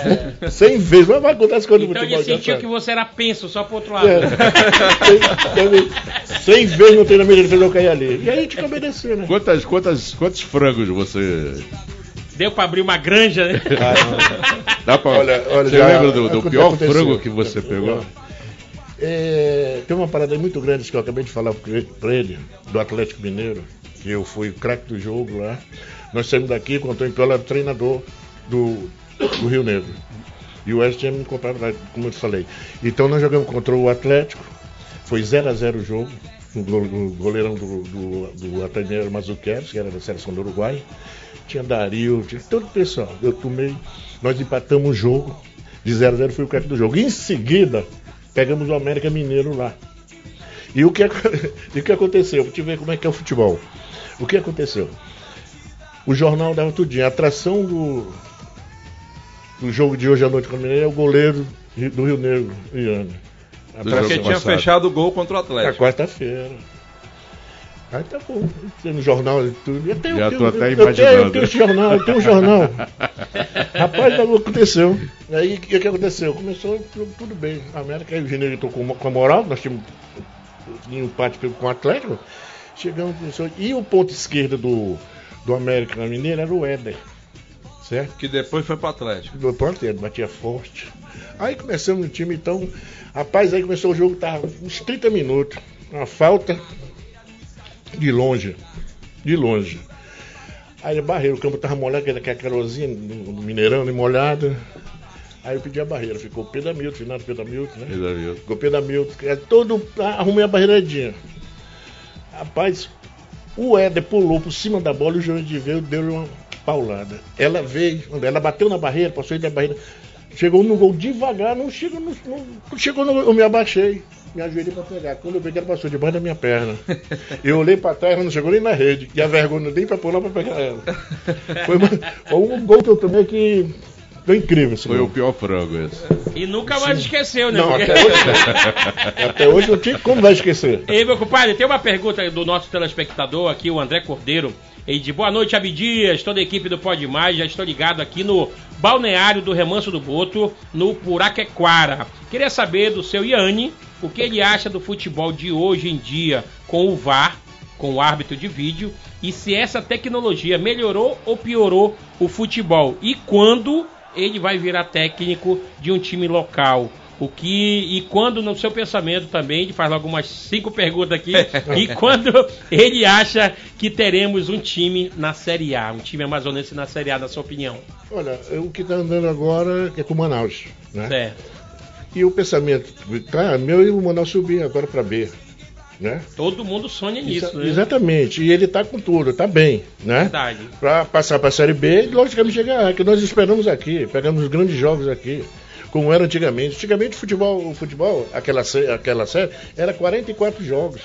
100 vezes. Mas vai acontecer quando Então futebol ele já sentiu que você era penso só pro outro lado. É. 100 vezes no treinamento ele fez eu cair ali. E aí a gente fica obedecendo, né? Quantas, quantas, quantos frangos você. Deu pra abrir uma granja, né? Dá pra... Olha, olha, você já- lembra do, do pior frango que você pegou? É, tem uma parada muito grande que eu acabei de falar pra ele, do Atlético Mineiro, que eu fui craque do jogo lá. Nós saímos daqui com o Antônio Piola, treinador do, do Rio Negro. E o West Ham me comprava como eu te falei. Então nós jogamos contra o Atlético, foi 0 a 0 o jogo. O go- o goleirão do, do, do Atlético Mazuqueros, que era da seleção do Uruguai. Tinha Dario, tinha todo o pessoal. Eu tomei, nós empatamos o jogo. De 0 a 0 fui o craque do jogo. Em seguida, pegamos o América Mineiro lá. E o que, ac- e o que aconteceu? Vou te ver como é que é o futebol. O que aconteceu? O jornal dava tudinho. A atração do, do jogo de hoje à noite com o Mineiro é o goleiro do Rio Negro, Iane. Porque tinha passado. fechado o gol contra o na Atlético. quarta-feira. Aí tá bom, tem no jornal e tudo. Eu tenho, Já tenho- até eu tenho- imaginando. Eu tenho esse jornal, eu tenho um jornal. Rapaz, o que aconteceu? Aí o que, que aconteceu? Começou tudo, tudo bem. A América e o Gineiro entrou com, com a moral, nós tínhamos um empate com o Atlético. Chegamos, começou, e o ponto esquerdo do, do América na Mineira era o Éder. Certo? Que depois foi pro Atlético. Do ele batia forte. Aí começamos no time, então. Rapaz, aí começou o jogo, tava uns 30 minutos. Uma falta de longe. De longe. Aí a barreira, o campo tava molhado, aquela aquela carosinha no no Mineirão, molhada. Aí eu pedi a barreira, ficou Pedro Hamilton, final do Pedro Hamilton, né? Ainda viu? Ficou Pedro Hamilton, que é todo. Arrumei a barreiradinha. Rapaz, o Éder pulou por cima da bola e o Jurandir veio deu uma paulada. Ela veio, ela bateu na barreira, passou entre a barreira, chegou no gol devagar, não chegou no. Não, chegou no. Eu me abaixei, me ajoelhei pra pegar. Quando eu peguei, ela passou debaixo da minha perna. Eu olhei pra trás, ela não chegou nem na rede. E a vergonha nem pra pular pra pegar ela. Foi, uma- um gol que eu tomei que Foi incrível esse Foi gol. o pior frango esse. E nunca mais esqueceu, né? Não, Porque- até hoje, não. até hoje não tinha como vai esquecer. Ei, meu compadre, tem uma pergunta do nosso telespectador aqui, o André Cordeiro. Ele diz, boa noite, Abdias, toda a equipe do Pode Mais, já estou ligado aqui no balneário do Remanso do Boto, no Puraquequara. Queria saber do seu Iane, o que ele acha do futebol de hoje em dia com o VAR, com o árbitro de vídeo, e se essa tecnologia melhorou ou piorou o futebol. E quando ele vai virar técnico de um time local. O que e quando no seu pensamento também, ele faz logo umas cinco perguntas aqui. e quando ele acha que teremos um time na Série A, um time amazonense na Série A, na sua opinião? Olha, o que está andando agora é com o Manaus. Né? Certo. E o pensamento, tá, meu e o Manaus subir agora para B. Né? Todo mundo sonha nisso, Exa- né? Exatamente, e ele está com tudo, está bem, né? Verdade. Para passar para a Série B, e logicamente chegar, que nós esperamos aqui, pegamos os grandes jogos aqui, como era antigamente. Antigamente o futebol, o futebol aquela, aquela série, era 44 jogos,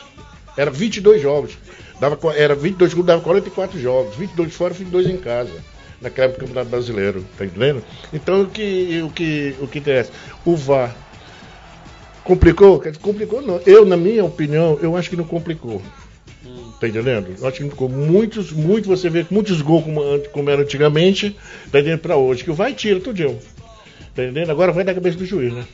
era 22 jogos, dava, era 22 clubes, dava 44 jogos, 22 fora, 22 em casa. Naquela época do Campeonato Brasileiro, tá entendendo? Então o que, o que, o que interessa? O VAR complicou? Complicou não. Eu, na minha opinião, eu acho que não complicou. Tá entendendo? Eu acho que ficou muitos, muito, você vê muitos gols como, como era antigamente, tá entendendo? Pra hoje, que o vai e tira tudinho. Tá entendendo? Agora vai da cabeça do juiz, né?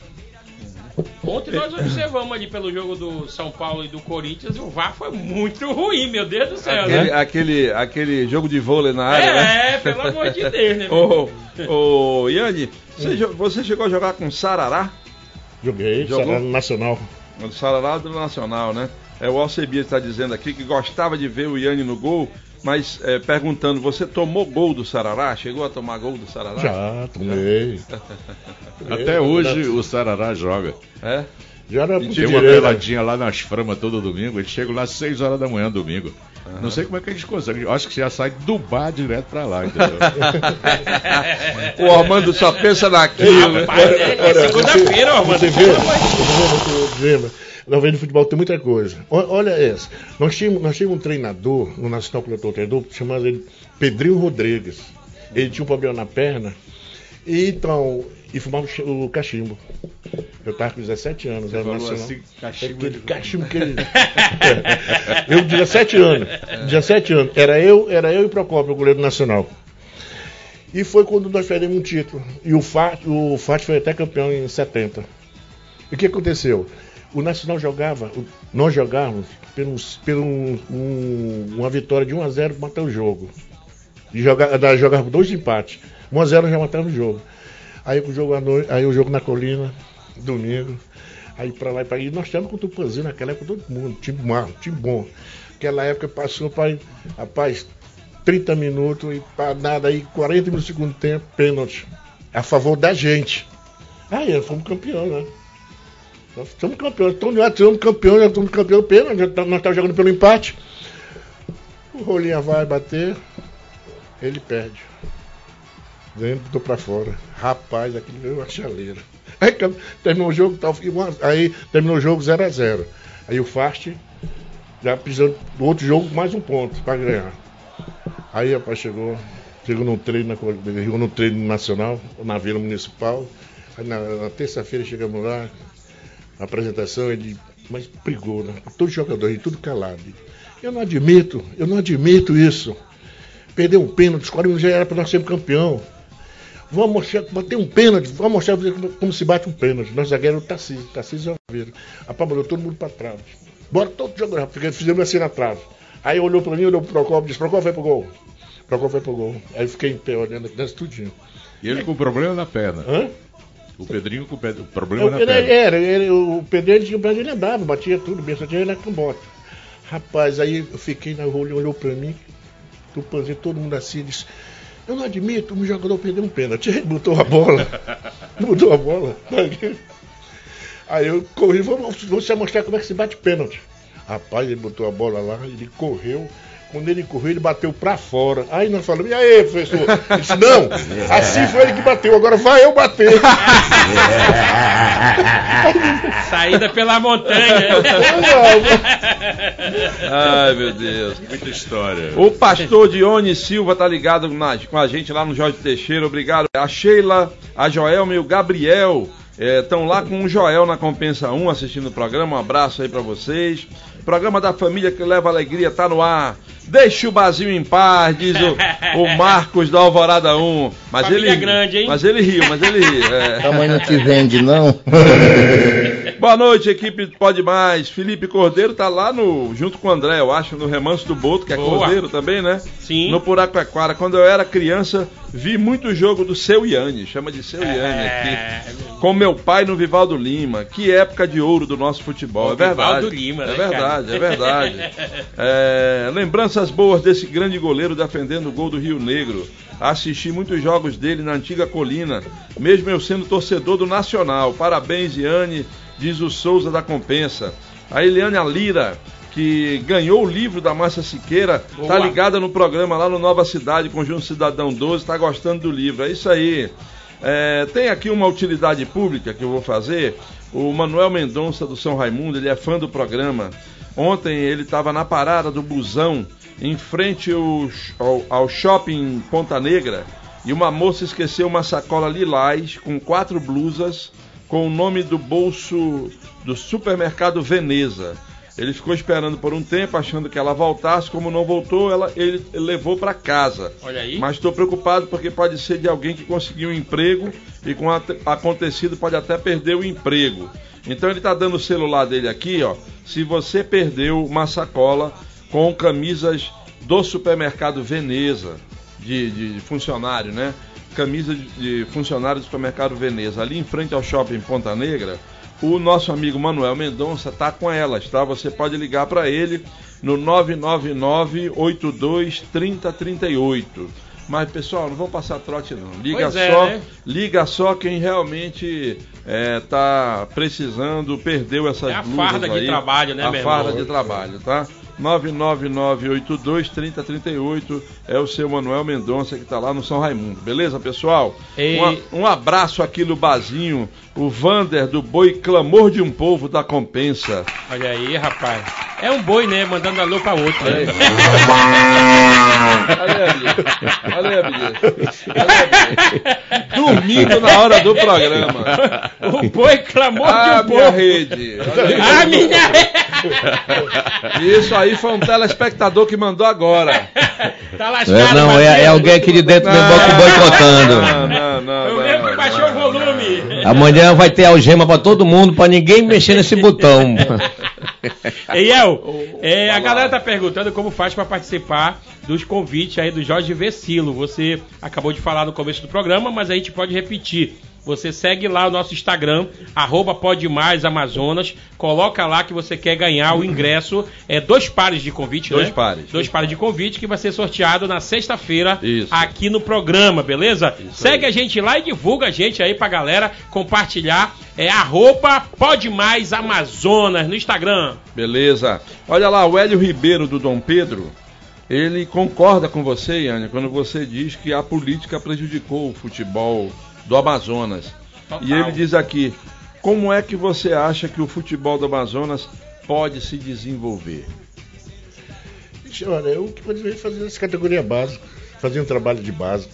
Ontem nós observamos ali pelo jogo do São Paulo e do Corinthians, o VAR foi muito ruim, meu Deus do céu, Aquele, né? aquele, aquele jogo de vôlei na área, né? É, pelo amor de Deus, né? Ô, ô, Yanni, você, você chegou a jogar com Sarará? Joguei, Jogou? Sarau Nacional. O Sarará do Nacional, né? É, o Alcebias está dizendo aqui que gostava de ver o Yanni no gol, mas é, perguntando, você tomou gol do Sarará? Chegou a tomar gol do Sarará? Já, tomei. Até hoje o Sarará joga. É? Já era E Tem uma peladinha lá nas framas todo domingo. Ele chega lá às 6 horas da manhã domingo. Não sei como é que a gente consegue. Eu acho que já sai do bar direto pra lá, entendeu? O Armando só pensa naquilo, né? Rapaz, é, é segunda-feira, ó, mano. Você vê, você vê, você vê, na venda de futebol tem muita coisa. Olha essa. Nós tínhamos, nós tínhamos um treinador no Nacional que eu tô treinador, chamado ele Pedrinho Rodrigues. Ele tinha um problema na perna. E então, e fumava o chi- o cachimbo. Eu tava com 17 anos, era falou nacional. assim, cachimbo, Aquele ele- cachimbo que ele. eu, 17 anos. 17 anos. Era eu, era eu e Procópio, o goleiro nacional. E foi quando nós perdemos um título. E o FAT, o FAT foi até campeão em 70. E o que aconteceu? O Nacional jogava, nós jogávamos pelos, pelo um- um- uma vitória de 1 a 0 para matar o jogo. E joga, da- jogava dois empates. 1 a 0 já matava o jogo. Aí o jogo noite, aí o jogo na colina, domingo. Aí pra lá e pra aí. Nós tínhamos com o Tupanzinho naquela época, todo mundo, time mal, time bom. Aquela época passou para, rapaz, 30 minutos e para nada aí, 40 minutos do segundo tempo, pênalti. A favor da gente. Aí, nós fomos campeão, né? Nós somos campeões, então já somos campeões, já somos já tá- nós estamos jogando pelo empate. O Rolinha vai bater, ele perde. Dentro, pra fora. Rapaz, aquilo veio uma chaleira. Aí terminou o jogo, aí terminou o jogo 0x0. Aí o Fast já precisando do outro jogo mais um ponto pra ganhar. Aí rapaz chegou, chegou no treino, na, chegou no treino nacional, na Vila Municipal. Aí na, na terça-feira chegamos lá, apresentação, ele, mas brigou, né? Todos os jogadores, tudo calado. Eu não admito, eu não admito isso. Perder um pênalti, os 40 minutos já era para nós sermos campeão. Vamos mostrar, bater um pênalti, vamos mostrar como, como se bate um pênalti. Nosso zagueiro é o Tarcísio, Tarcísio Oliveira. Rapaz, mandou todo mundo para trás. Bora todo jogador, porque fizemos assim na trave. Aí olhou para mim, olhou pro Procopio, disse, Procopio vai pro gol. Procopio vai pro gol. Aí eu fiquei em pé olhando aqui, tudinho. E ele com problema na perna. Hã? O Pedrinho com o problema Eu, na ele, perna. era, ele- o pedreiro tinha o ele andava, batia tudo, bem, só tinha ele na cambota. Rapaz, aí eu fiquei na rua, ele olhou pra mim, tupanzinho, todo mundo assim, disse, eu não admito, um jogador perdeu um pênalti. Ele botou a bola. botou a bola. Aí eu corri, vou, vou te mostrar como é que se bate pênalti. Rapaz, ele botou a bola lá, ele correu Quando ele correu, ele bateu pra fora. Aí nós falamos, e aí, professor? Ele disse, não, assim foi ele que bateu, agora vai eu bater. Saída pela montanha. Ai, meu Deus. Muita história. O pastor Dione Silva tá ligado na- com a gente lá no Jorge Teixeira, obrigado. A Sheila, a Joelma e o Gabriel estão lá com o Joel na Compensa 1 assistindo o programa. Um abraço aí pra vocês. Programa da família que leva alegria tá no ar. Deixa o Brasil em paz, diz o, o Marcos da Alvorada 1. Mas Família ele, grande, hein? Mas ele riu, mas ele riu. é. A mãe não te vende, não? Boa noite, equipe Pode Mais. Felipe Cordeiro tá lá no, junto com o André, eu acho, no Remanso do Boto, que é Boa. Cordeiro também, né? Sim. No Puraquaquara. Quando eu era criança, vi muito jogo do Seu Iane, chama de Seu Iane É, aqui. Com meu pai no Vivaldo Lima. Que época de ouro do nosso futebol, O é verdade. Vivaldo Lima, é né, verdade, é verdade. É, lembranças boas desse grande goleiro defendendo o gol do Rio Negro. Assisti muitos jogos dele na antiga colina, mesmo eu sendo torcedor do Nacional. Parabéns, Iane, diz o Souza da Compensa. A Eliane Alira, que ganhou o livro da Márcia Siqueira, tá Boa. ligada no programa lá no Nova Cidade, Conjunto Cidadão 12, tá gostando do livro. É isso aí. É, tem aqui uma utilidade pública que eu vou fazer. O Manuel Mendonça do São Raimundo, ele é fã do programa. Ontem ele estava na parada do busão, em frente ao, ao, ao shopping Ponta Negra, e uma moça esqueceu uma sacola lilás com quatro blusas com o nome do bolso do supermercado Veneza. Ele ficou esperando por um tempo, achando que ela voltasse. Como não voltou, ela, ele levou para casa. Olha aí. Mas estou preocupado porque pode ser de alguém que conseguiu um emprego e com o acontecido pode até perder o emprego. Então ele está dando o celular dele aqui, ó. Se você perdeu uma sacola com camisas do supermercado Veneza, de, de- de funcionário, né? Camisa de, de funcionário do supermercado Veneza, ali em frente ao shopping Ponta Negra, o nosso amigo Manuel Mendonça tá com elas, tá? Você pode ligar para ele no 999 82 3038. Mas pessoal, não vão passar trote não. Liga Pois é, só, né? liga só quem realmente é, tá precisando, perdeu essas É a blusas farda de trabalho, né, A farda irmão? de trabalho, tá? 999823038 é o seu Manuel Mendonça que tá lá no São Raimundo. Beleza, pessoal? E- Um, um abraço aqui no Bazinho, o Vander do Boi Clamor de um Povo da Compensa. Olha aí, rapaz. É um boi, né? Mandando alô pra outro. Né? Olha aí, Olha aí. Olha aí. Dormindo na hora do programa. O boi clamou Ah, de um minha povo. rede. Olha aí. Ah, minha Isso aí foi um telespectador que mandou agora. Tá lascado, É, não, é, é alguém aqui de dentro do banco boicotando. Não, não, não. Eu mesmo que baixou o volume. Amanhã vai ter algema pra todo mundo, pra ninguém mexer nesse botão. Ei, El, é, a galera tá perguntando como faz para participar dos convites aí do Jorge Vecilo. Você acabou de falar no começo do programa, mas a gente pode repetir. Você segue lá o nosso Instagram, arroba Pode Mais Amazonas, coloca lá que você quer ganhar o ingresso, é dois pares de convite, Dois né? pares. Dois pares de convite que vai ser sorteado na sexta-feira aqui no programa, beleza? Isso Segue aí. a gente lá e divulga a gente aí pra galera compartilhar. É arroba Pode Mais Amazonas no Instagram. Beleza. Olha lá, o Hélio Ribeiro do Dom Pedro, ele concorda com você, Iane, quando você diz que a política prejudicou o futebol do Amazonas. Total. E ele diz aqui: como é que você acha que o futebol do Amazonas pode se desenvolver? Olha, eu que poderia fazer essa categoria básica, fazer um trabalho de base.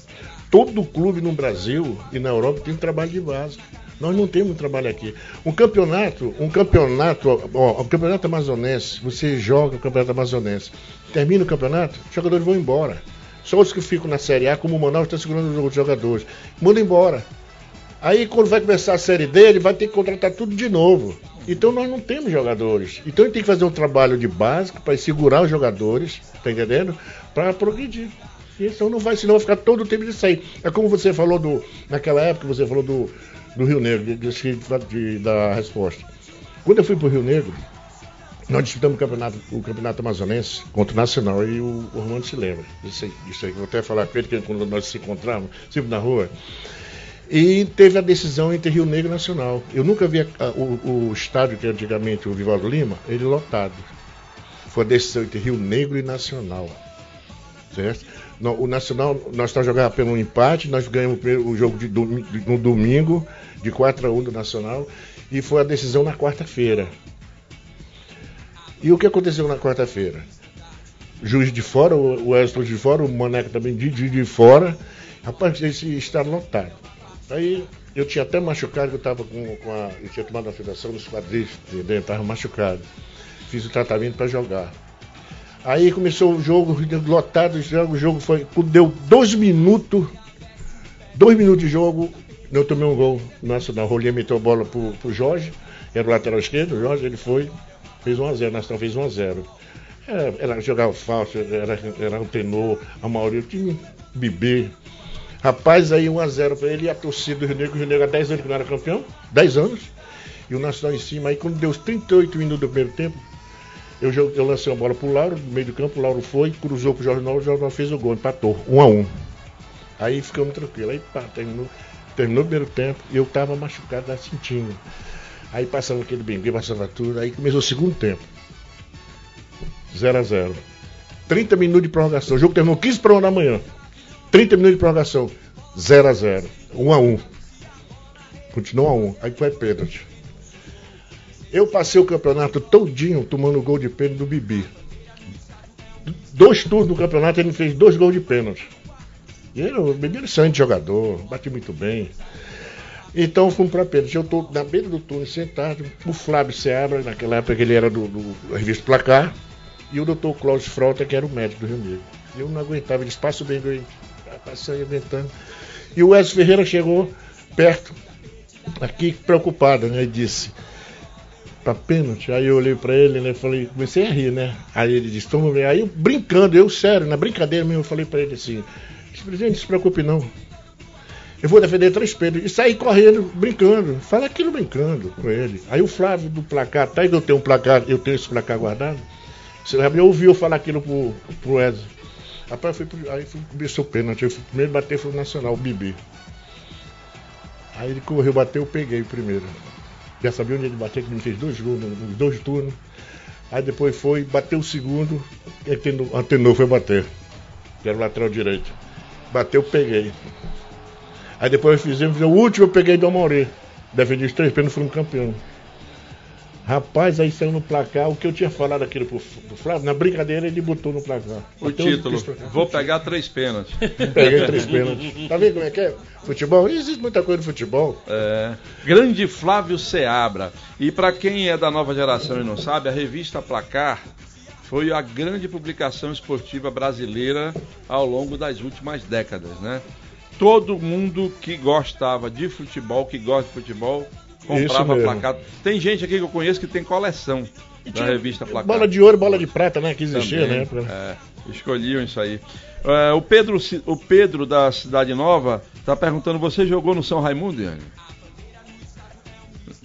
Todo clube no Brasil e na Europa tem um trabalho de base. Nós não temos um trabalho aqui. Um campeonato, um campeonato, ó, o campeonato amazonense, você joga o campeonato amazonense. Termina o campeonato, os jogadores vão embora. Só os que ficam na Série A, como o Manaus está segurando os jogadores. Manda embora. Aí quando vai começar a série dele, vai ter que contratar tudo de novo. Então nós não temos jogadores. Então gente tem que fazer um trabalho de básico para segurar os jogadores, tá entendendo? Para progredir. Então não vai, senão vai ficar todo o tempo de sair. É como você falou do. Naquela época você falou do, do Rio Negro, de, de, de- da resposta. Quando eu fui para o Rio Negro, nós disputamos o campeonato, o campeonato amazonense contra o Nacional e o, o Romano se lembra. Isso aí, aí, vou até falar com ele que quando nós se encontramos, sempre na rua. E teve a decisão entre Rio Negro e Nacional. Eu nunca vi a- o, o estádio que antigamente o Vivaldo Lima, ele lotado. Foi a decisão entre Rio Negro e Nacional. Certo? No- o Nacional, nós estamos jogando pelo empate, nós ganhamos o o jogo de de- no domingo, de 4 a 1 do Nacional, e foi a decisão na quarta-feira. E o que aconteceu na quarta-feira? Juiz de fora, o Wesley de fora, o Maneco também de, de, de fora. Rapaz, esse está lotado. Aí eu tinha até machucado, eu estava com, com a. Eu tinha tomado a federação dos quadris? Estava machucado. Fiz o tratamento para jogar. Aí começou o jogo, lotado, o jogo, foi. Deu dois minutos, dois minutos de jogo, eu tomei um gol nacional. Rolinha meteu a bola pro, pro Jorge, era o lateral esquerdo, o Jorge, ele foi, fez 1x0, Nacional fez 1x0. Era, era jogava falso, era, era um tenor, a maioria time bebê. Rapaz, aí 1x0 pra ele e a torcida do Rio Negro, o Rio Negro há 10 anos que não era campeão, 10 anos. E o Nacional em cima, aí quando deu os 38 minutos do primeiro tempo, eu, eu lancei uma bola pro Lauro, no meio do campo, o Lauro foi, cruzou pro Jorge Naldo, o Jorge Naldo fez o gol, empatou, 1 a 1 Aí ficamos tranquilos. Aí pá, terminou, terminou o primeiro tempo e eu tava machucado, tava sentindo. Aí passava aquele bengue, passava tudo, aí começou o segundo tempo. 0 a 0 30 minutos de prorrogação. O jogo terminou 15 para 1 da manhã. 30 minutos de prorrogação. 0 a 0 1 a 1 Continuou a 1. Aí foi pênalti. Eu passei o campeonato todinho tomando gol de pênalti do Bibi. Dois turnos do campeonato ele fez dois gols de pênalti. E ele, o Bibi era excelente jogador, bate muito bem. Então fomos para pênalti. Eu estou na beira do túnel sentado, o Flávio Seabra, naquela época ele era do, do revista Placar, e o doutor Cláudio Frota, que era o médico do Rio Negro. Eu não aguentava, eles passam bem, bem, passando aguentando. E o Wesley Ferreira chegou perto, aqui preocupado, né? E disse, pra pênalti. Aí eu olhei pra ele, né? Falei, comecei a rir, né? Aí ele disse, vamos ver. Aí eu brincando, eu sério, na brincadeira mesmo, eu falei pra ele assim, presidente, não se preocupe não. Eu vou defender três pênaltis. E saí correndo, brincando. Fala aquilo brincando com ele. Aí o Flávio do placar, tá aí eu tenho um placar, eu tenho esse placar guardado. Você lembra? Eu ouvi eu falar aquilo pro, pro Wesley. Rapaz, eu fui aí fui, começou o pênalti. Primeiro bater foi o Nacional, o Bibi. Aí ele correu, bateu, eu peguei o primeiro. Já sabia onde ele bateu, que ele me fez dois nos dois turnos. Aí depois foi, bateu o segundo, antenou, antenou foi bater. Que era o lateral direito. Bateu, peguei. Aí depois fizemos, o último eu peguei do Amorê. Defendi os três pênaltis, fomos campeão. Rapaz, aí saiu no placar o que eu tinha falado aquilo pro, pro Flávio, na brincadeira ele botou no placar. O Bateu os título. placar. Vou pegar três pênaltis. Peguei três pênaltis. Tá vendo como é que é? Futebol? Existe muita coisa no futebol. É, grande Flávio Seabra. E para quem é da nova geração e não sabe, a revista Placar foi a grande publicação esportiva brasileira ao longo das últimas décadas, né? Todo mundo que gostava de futebol, que gosta de futebol, comprava. Placar. Tem gente aqui que eu conheço que tem coleção da revista Placar. Bola de ouro, bola de prata, né? Que existia, Também, né? É, escolhiam isso aí. É, o, Pedro, o Pedro da Cidade Nova está perguntando: você jogou no São Raimundo, Iane?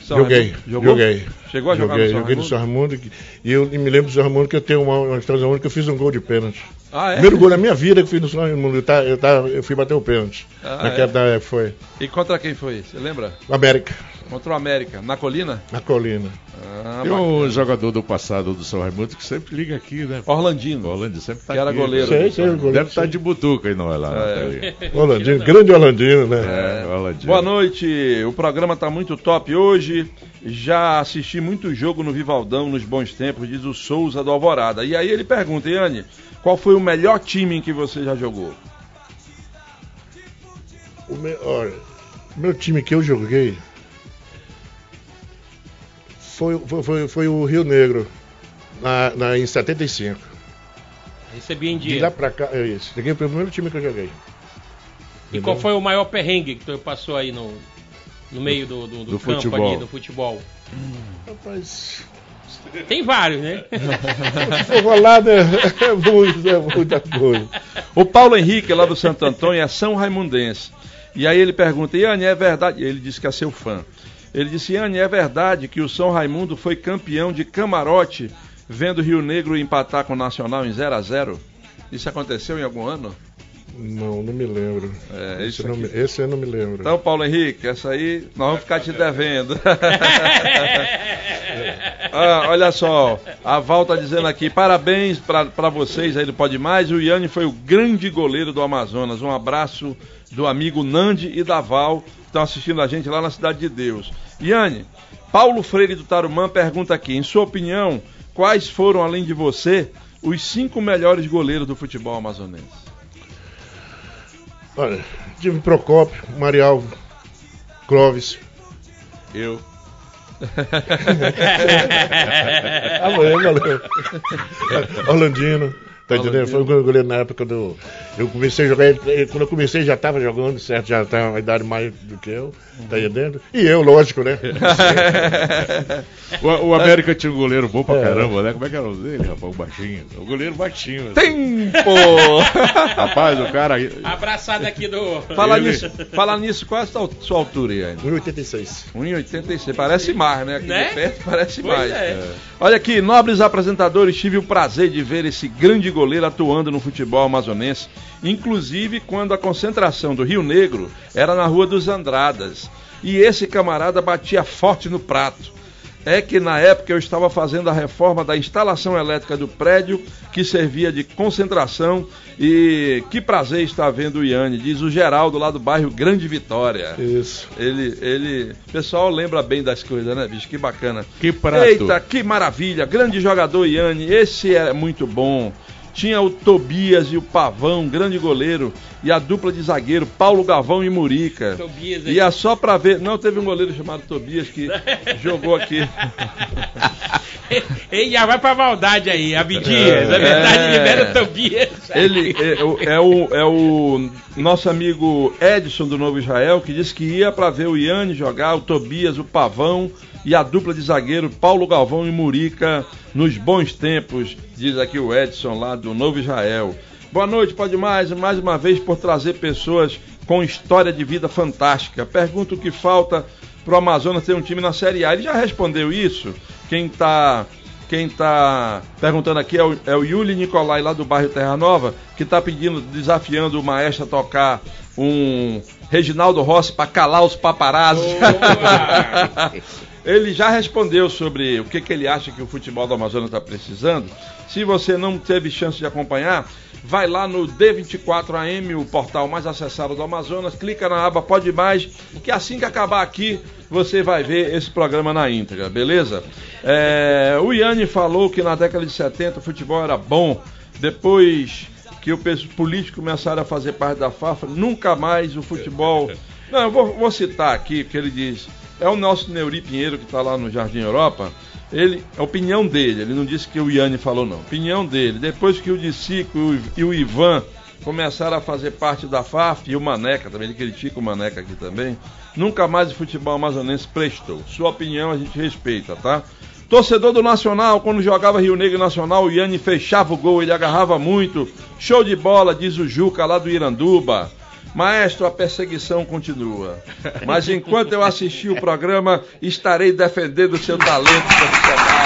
São Joguei, Raimundo? Jogou? joguei. Chegou a jogar joguei, no São joguei no? São Raimundo. que- E eu me lembro do São Raimundo que eu tenho uma, uma história do que eu fiz um gol de pênalti. Ah, é? Primeiro gol na minha vida que eu fiz no São Raimundo. Eu, tá, eu, tá, eu fui bater o pênalti. Ah, Naquela época foi. E contra quem foi? Você lembra? O América, Contra o América, na colina? na colina. Ah, Tem bacana. um jogador do passado do São Raimundo que sempre liga aqui, né? Orlandino. Orlando sempre tá Que era aqui, goleiro. Sei, sei, goleiro. Deve estar de butuca aí, não é lá É. tele. Holandino, grande Holandino, né? É, Orlandinho. Boa noite, o programa tá muito top hoje. Já assisti muito jogo no Vivaldão nos bons tempos, diz o Souza do Alvorada. E aí ele pergunta, Yane, qual foi o melhor time em que você já jogou? O meu, olha, o meu time que eu joguei foi, foi, foi, foi o Rio Negro, na, na, em 75. Recebi em De dia. lá pra cá, é isso. Foi o primeiro time que eu joguei. E qual foi o maior perrengue que tu passou aí no, no meio do, do, do Do campo futebol. ali, do futebol? Rapaz, Tem vários, né? se for né, é, muito, é muita coisa. O Paulo Henrique, lá do Santo Antônio, é São Raimundense. E aí ele pergunta, Yane, é verdade? Ele disse que é seu fã. Ele disse, Yane, é verdade que o São Raimundo foi campeão de camarote vendo Rio Negro empatar com o Nacional em 0 a 0 Isso aconteceu em algum ano? Não, não me lembro. É, esse, não esse eu não me lembro. Então, Paulo Henrique, essa aí nós vamos ficar te devendo. Ah, olha só, a Val tá dizendo aqui, parabéns para vocês aí do Pode Mais. O Iane foi o grande goleiro do Amazonas. Um abraço do amigo Nandi e da Val, que estão assistindo a gente lá na Cidade de Deus. Iane, Paulo Freire do Tarumã pergunta aqui, em sua opinião, quais foram, além de você, os cinco melhores goleiros do futebol amazonense? Olha, tive Procópio, Marialvo, Clóvis. Eu. Valeu, valeu. Orlandino. Tá entendendo? Foi um goleiro na época do. Eu comecei a jogar, ele- quando eu comecei já estava jogando, certo? Já estava uma idade mais do que eu, tá entendendo? E eu, lógico, né? O, o América tinha um goleiro bom pra É. caramba, né? Como é que era o dele, rapaz? O baixinho. O goleiro baixinho. Tempo! Rapaz, o cara. Abraçado aqui do. Fala Ele- nisso, fala nisso, qual é a sua altura, Iane? 1,86. 1,86. Parece mais, né? Aqui Né? de perto parece Pois mais. é. Olha aqui, nobres apresentadores, tive o prazer de ver esse grande goleiro atuando no futebol amazonense, inclusive quando a concentração do Rio Negro era na Rua dos Andradas. E esse camarada batia forte no prato. É que na época eu estava fazendo a reforma da instalação elétrica do prédio que servia de concentração e que prazer estar vendo o Iane, diz o Geraldo lá do bairro Grande Vitória. Isso. Ele, ele, o pessoal lembra bem das coisas, né, bicho? Que bacana. Que prato. Eita, que maravilha. Grande jogador, Iane. Esse é muito bom. Tinha o Tobias e o Pavão, grande goleiro. E a dupla de zagueiro, Paulo Gavão e Murica. Tobias aí. E é só pra ver. Não, teve um goleiro chamado Tobias que jogou aqui. Ele já vai pra maldade aí, Abdias. Na verdade, É. libera o Tobias. Ele é, o- é o, é o nosso amigo Edson do Novo Israel que disse que ia pra ver o Iane jogar, o Tobias, o Pavão e a dupla de zagueiro Paulo Galvão e Murica nos bons tempos, diz aqui o Edson lá do Novo Israel. Boa noite, pode mais, mais uma vez por trazer pessoas com história de vida fantástica. Pergunto o que falta pro Amazonas ter um time na Série A. Ele já respondeu isso. Quem tá quem tá perguntando aqui é o, é o Yuli Nicolai, lá do bairro Terra Nova, que tá pedindo, desafiando o maestro a tocar um Reginaldo Rossi para calar os paparazzi. Ele já respondeu sobre o que, que ele acha que o futebol do Amazonas está precisando. Se você não teve chance de acompanhar, vai lá no D24AM, o portal mais acessado do Amazonas, clica na aba Pode Mais, que assim que acabar aqui, você vai ver esse programa na íntegra, beleza? É, o Iane falou que na década de 70 o futebol era bom, depois que o peso político começaram a fazer parte da FAFA, nunca mais o futebol. Não, eu vou, vou citar aqui, porque ele diz. É o nosso Neuri Pinheiro que está lá no Jardim Europa. Ele, a opinião dele, ele não disse que o Iane falou, não. Opinião dele. Depois que o Dicico e o- Ivan começaram a fazer parte da FAF, e o Maneca também, ele critica o Maneca aqui também, nunca mais o futebol amazonense prestou. Sua opinião a gente respeita, tá? Torcedor do Nacional, quando jogava Rio Negro Nacional, o Iane fechava o gol, ele agarrava muito. Show de bola, diz o Juca lá do Iranduba. Maestro, a perseguição continua. Mas enquanto eu assistir o programa, estarei defendendo o seu talento profissional.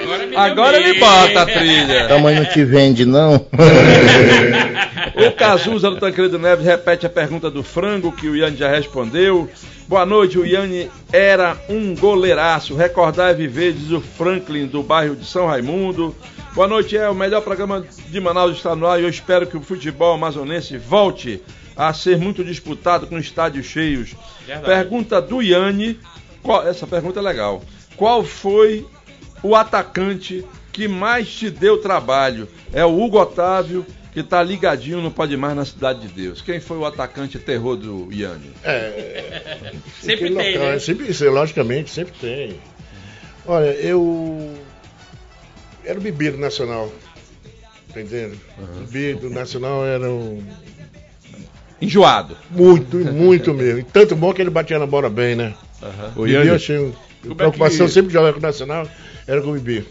Agora, me Agora ele bota a trilha. Tamanho não te vende, não. O Cazuza do Tancredo Neves repete a pergunta do frango que o Iane já respondeu. Boa noite, o Iane era um goleiraço. Recordar é viver, diz o Franklin do bairro de São Raimundo. Boa noite, é o melhor programa de Manaus está no ar e eu espero que o futebol amazonense volte a ser muito disputado com estádios cheios. Verdade. Pergunta do Iane, qual- essa pergunta é legal. Qual foi o atacante que mais te deu trabalho? É o Hugo Otávio, que tá ligadinho no Pode Mais na Cidade de Deus. Quem foi o atacante terror do Iane? É, Sempre tem, local, né? é Sempre, logicamente, sempre tem. Olha, eu. Era o Bibi do Nacional. Tá entendendo? O Bibi do Nacional era um. Enjoado. Muito, muito mesmo. E tanto bom que ele batia na bola bem, né? Ô, Bibi Iane, eu achei. um- Como é preocupação que- sempre de jogar com o Nacional era com o Bibi.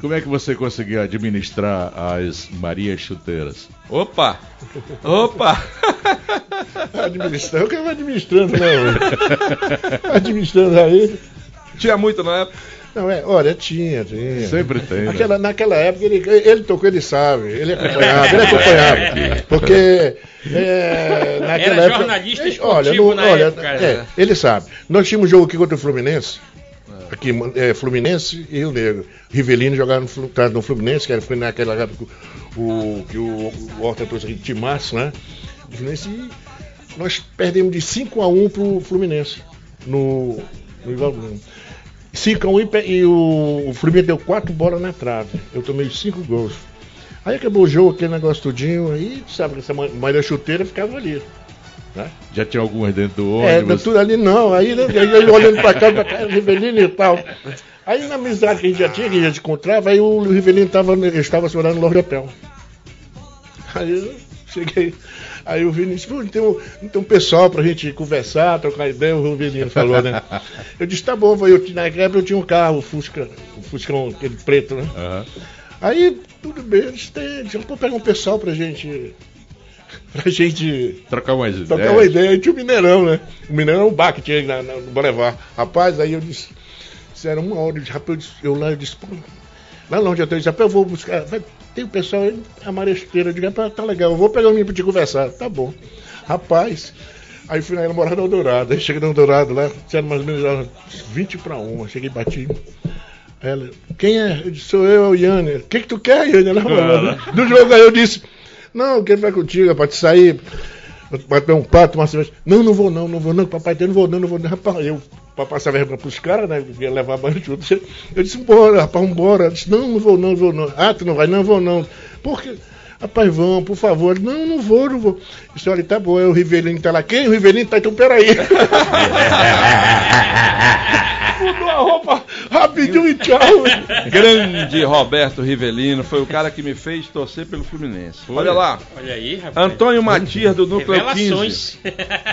como é que você conseguiu administrar as Marias Chuteiras? Opa! Opa! Administrando, eu administrando, né? administrando aí. Tinha muito na época. Não, é, olha, tinha, tinha. Sempre tem. né? Naquela, naquela época ele, ele tocou, ele sabe, ele acompanhava, ele acompanhava. Porque é, naquela Era época. jornalista é, esportivo olha, na olha, época, é, né? ele sabe. Nós tínhamos um jogo aqui contra o Fluminense. Aqui, é, Fluminense e Rio Negro. Rivelino jogava no, tá, no Fluminense, que era, foi naquela época o, que o, o Horta trouxe aqui, Timaço, né? O Fluminense, e nós perdemos de 5 a 1 pro Fluminense no, no Ivaldino. 5 a 1 e, o, Fluminense deu 4 bolas na trave. Eu tomei 5 gols. Aí acabou o jogo, aquele negócio tudinho, aí sabe que essa ma- Maria Chuteira ficava ali. Né? Já tinha algumas dentro do É, ônibus. tudo ali não. Aí né, aí ele olhando pra cá, pra cá, Rivelino e tal. Aí na amizade que a gente já tinha, que a gente encontrava, aí o Rivelino tava, estava se olhando no Lorde Hotel. Aí eu cheguei, aí o Vinícius, pô, não tem, um, não tem um pessoal pra gente conversar, trocar ideia, o Rivelino falou, né? Eu disse, tá bom, eu, na época eu tinha um carro, o Fusca, o Fuscão, aquele preto, né? Aham. Aí, tudo bem, tem, deixa eu pegar um pessoal pra gente. Pra gente Trocar mais ideias. Trocar uma ideia, aí tinha o Mineirão, né? O Mineirão é um bar que tinha na, na, no Boulevard. Rapaz, aí eu disse, disseram uma hora, eu, disse, rapaz, eu, disse, eu lá, eu disse, pô, lá eu tô, eu disse, rapaz, eu vou buscar, vai, tem o pessoal aí, a maresteira, eu digo, rapaz, tá legal, eu vou pegar o menino pra te conversar, tá bom. Rapaz, aí fui na morada do Eldorado, aí cheguei no Eldorado lá, disseram mais ou menos já 20 pra 1, cheguei e bati. Aí Ela, quem é? Eu disse, sou eu, é o Yane. O que que tu quer, Yane? Ela falou, do jogo aí eu disse, não, quero vai contigo, rapaz, te sair, bater um pato, uma cerveja. Não, não vou não, não vou não, papai, eu não vou não, não vou não. Rapaz, eu, pra passar vergonha pros caras, né, ia levar banho junto. Eu disse, bora, rapaz, vambora. Ela disse, não, não vou não, não vou não. Ah, tu não vai? Não, vou não. Por quê? Rapaz, vão, por favor. Não, não vou, não vou. Eu disse, olha, tá bom, é o Rivelino tá lá. Quem? O Rivelino tá, então peraí. Mudou a roupa rapidinho e tchau. Grande Roberto Rivelino, foi o cara que me fez torcer pelo Fluminense. Olha lá, Olha aí, rapaz. Antônio Matias do Núcleo 15. Revelações.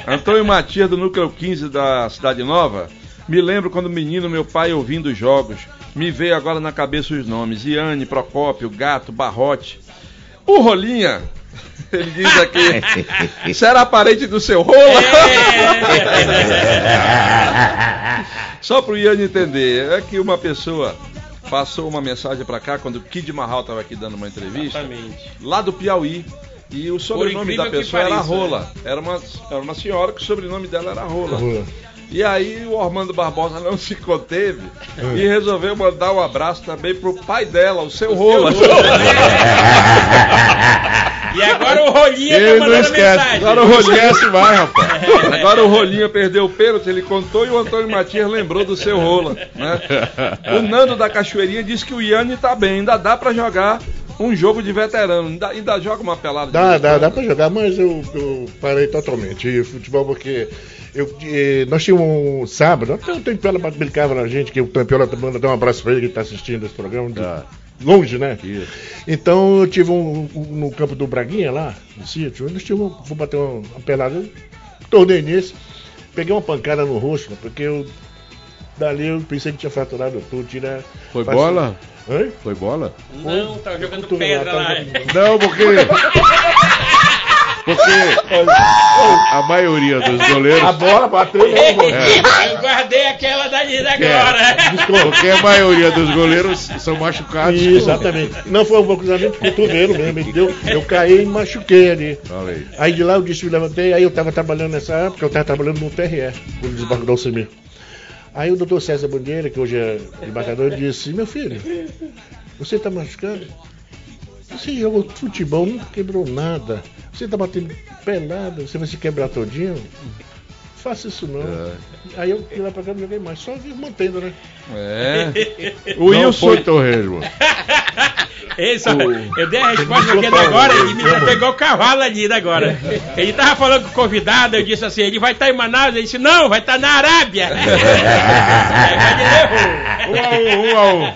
Antônio Matias do Núcleo 15 da Cidade Nova. Me lembro quando menino, meu pai ouvindo os jogos. Me veio agora na cabeça os nomes: Iane, Procópio, Gato, Barrote. O Rolinha, ele diz aqui, será parente do seu rola? Só pro Iane entender, é que uma pessoa passou uma mensagem pra cá quando o Kid Marral estava aqui dando uma entrevista, Exatamente. lá do Piauí. E o sobrenome da pessoa era Rola. Era uma, era uma senhora que o sobrenome dela era Rola. E aí o Ormando Barbosa não se conteve e resolveu mandar um abraço também pro pai dela, o seu Rola. E agora o Rolinha Ele tá não mandando esquece. mensagem. Agora o Rolinha, esquece mais, rapaz. agora o Rolinha perdeu o pênalti, ele contou e o Antônio Matias lembrou do seu Rola. Né? O Nando da Cachoeirinha disse que o Iane tá bem, ainda dá pra jogar um jogo de veterano, ainda, ainda joga uma pelada. de Dá, dá, dá pra jogar, mas eu, eu parei totalmente. E futebol porque eu, eh, nós tínhamos um sábado, até o Tempiola brincava na gente, que o Tempiola manda dar um abraço pra ele que tá assistindo esse programa. de- Tá. Longe, né? Isso. Então eu tive um, um- no campo do Braguinha lá, no sítio, nós tivemos, vou bater uma, uma pelada, eu tornei nesse, peguei uma pancada no rosto, porque eu dali eu pensei que tinha fraturado tudo, tira. Foi passei- bola? Oi? Foi bola? Não, tá jogando pedra lá, lá. tá- Não, porque. Porque a maioria dos goleiros. A bola bateu no É. Eu guardei aquela dali da É. agora. Porque a maioria dos goleiros são machucados. Exatamente. Não foi um cruzamento de cotovelo mesmo. Ele deu, eu caí e machuquei ali. Olha aí. De lá eu disse, eu levantei, aí eu estava trabalhando nessa época, eu estava trabalhando no TRE, no desembarque do Alcemir. Aí o doutor César Bandeira, que hoje é embarcador, disse, meu filho, você está machucado? Você jogou futebol, não quebrou nada. Você está batendo pelada, você vai se quebrar todinho? Faça isso não. É. Aí eu fui lá pra cá não joguei mais, só vi mantendo, né? É. O Não Wilson, foi torresmo. Só- eu dei a resposta aqui agora, ele me pegou o cavalo ali né, agora. Ele tava falando com o convidado, eu disse assim, ele vai estar em Manaus, ele disse, não, vai estar na Arábia. Um a um, um a um.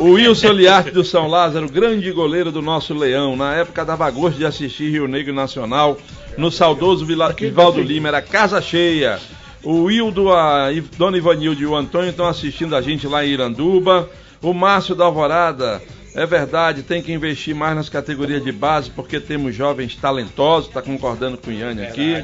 O Wilson Liarte do São Lázaro, grande goleiro do nosso Leão. Na época dava gosto de assistir Rio Negro Nacional. No saudoso Vila- Vivaldo Lima, era casa cheia. O Wildo, a Dona Ivanilde e o Antônio estão assistindo a gente lá em Iranduba. O Márcio da Alvorada, é verdade, tem que investir mais nas categorias de base, porque temos jovens talentosos, está concordando com o Iane aqui.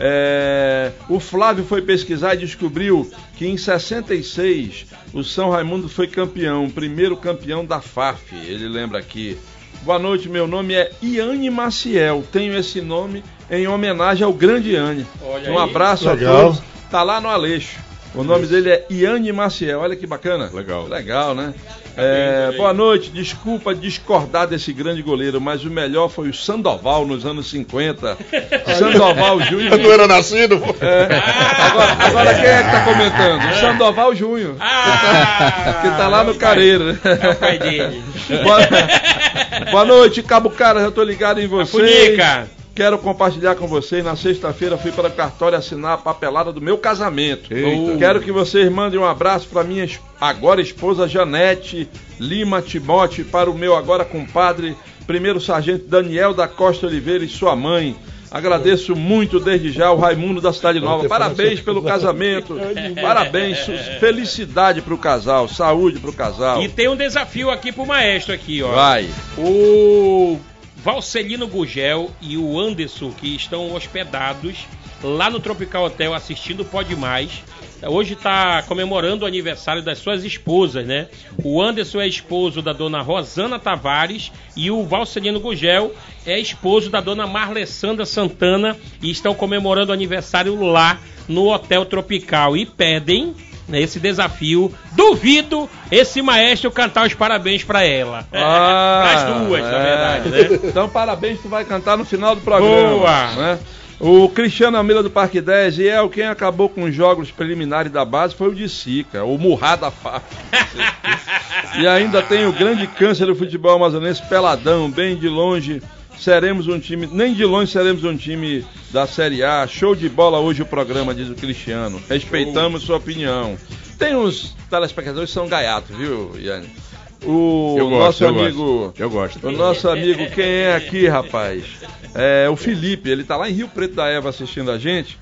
É, o Flávio foi pesquisar e descobriu que em 66 o São Raimundo foi campeão, primeiro campeão da FAF. Ele lembra aqui. Boa noite, meu nome é Iane Maciel. Tenho esse nome em homenagem ao grande Iane. Olha um aí. abraço a Legal. todos. Tá lá no Aleixo. O nome dele é Iane Maciel. Olha que bacana. Legal. Legal, né? É, boa noite. Desculpa discordar desse grande goleiro, mas o melhor foi o Sandoval nos anos 50. Sandoval Júnior. Eu não era nascido. É. Agora, agora quem é que tá comentando? O Sandoval Júnior. Ah, que tá lá no Careiro. né? É o pai dele. Boa, boa noite, Cabo Cara. Já tô ligado em vocês. Funica. Quero compartilhar com vocês. Na sexta-feira fui para o cartório assinar a papelada do meu casamento. Eita. Quero que vocês mandem um abraço para minha agora esposa Janete Lima Timote, para o meu agora compadre, primeiro sargento Daniel da Costa Oliveira e sua mãe. Agradeço muito desde já o Raimundo da Cidade Nova. Parabéns pelo casamento. Parabéns. Felicidade pro casal. Saúde pro casal. E tem um desafio aqui pro maestro aqui, ó. Vai. O Valcelino Gugel e o Anderson, que estão hospedados lá no Tropical Hotel assistindo o Pode Mais. Hoje está comemorando o aniversário das suas esposas, né? O Anderson é esposo da dona Rosana Tavares e o Valcelino Gugel é esposo da dona Marlessandra Santana e estão comemorando o aniversário lá no Hotel Tropical e pedem né, esse desafio. Duvido esse maestro cantar os parabéns para ela. Ah, As duas, na é. verdade, né? Então, parabéns, tu vai cantar no final do programa. Boa. né? O Cristiano Amila do Parque 10 e é quem acabou com os jogos preliminares da base foi o de Sica, o Murrá da FAP. e ainda tem o grande câncer do futebol amazonense, Peladão, bem de longe. Seremos um time, nem de longe seremos um time da Série A. Show de bola hoje o programa, diz o Cristiano. Respeitamos sua opinião. Tem uns telespectadores que são gaiatos, viu, Iane? O Eu nosso gosto, eu amigo. gosto. Eu gosto. O nosso amigo, quem é aqui, rapaz? É o Felipe, ele tá lá em Rio Preto da Eva assistindo a gente.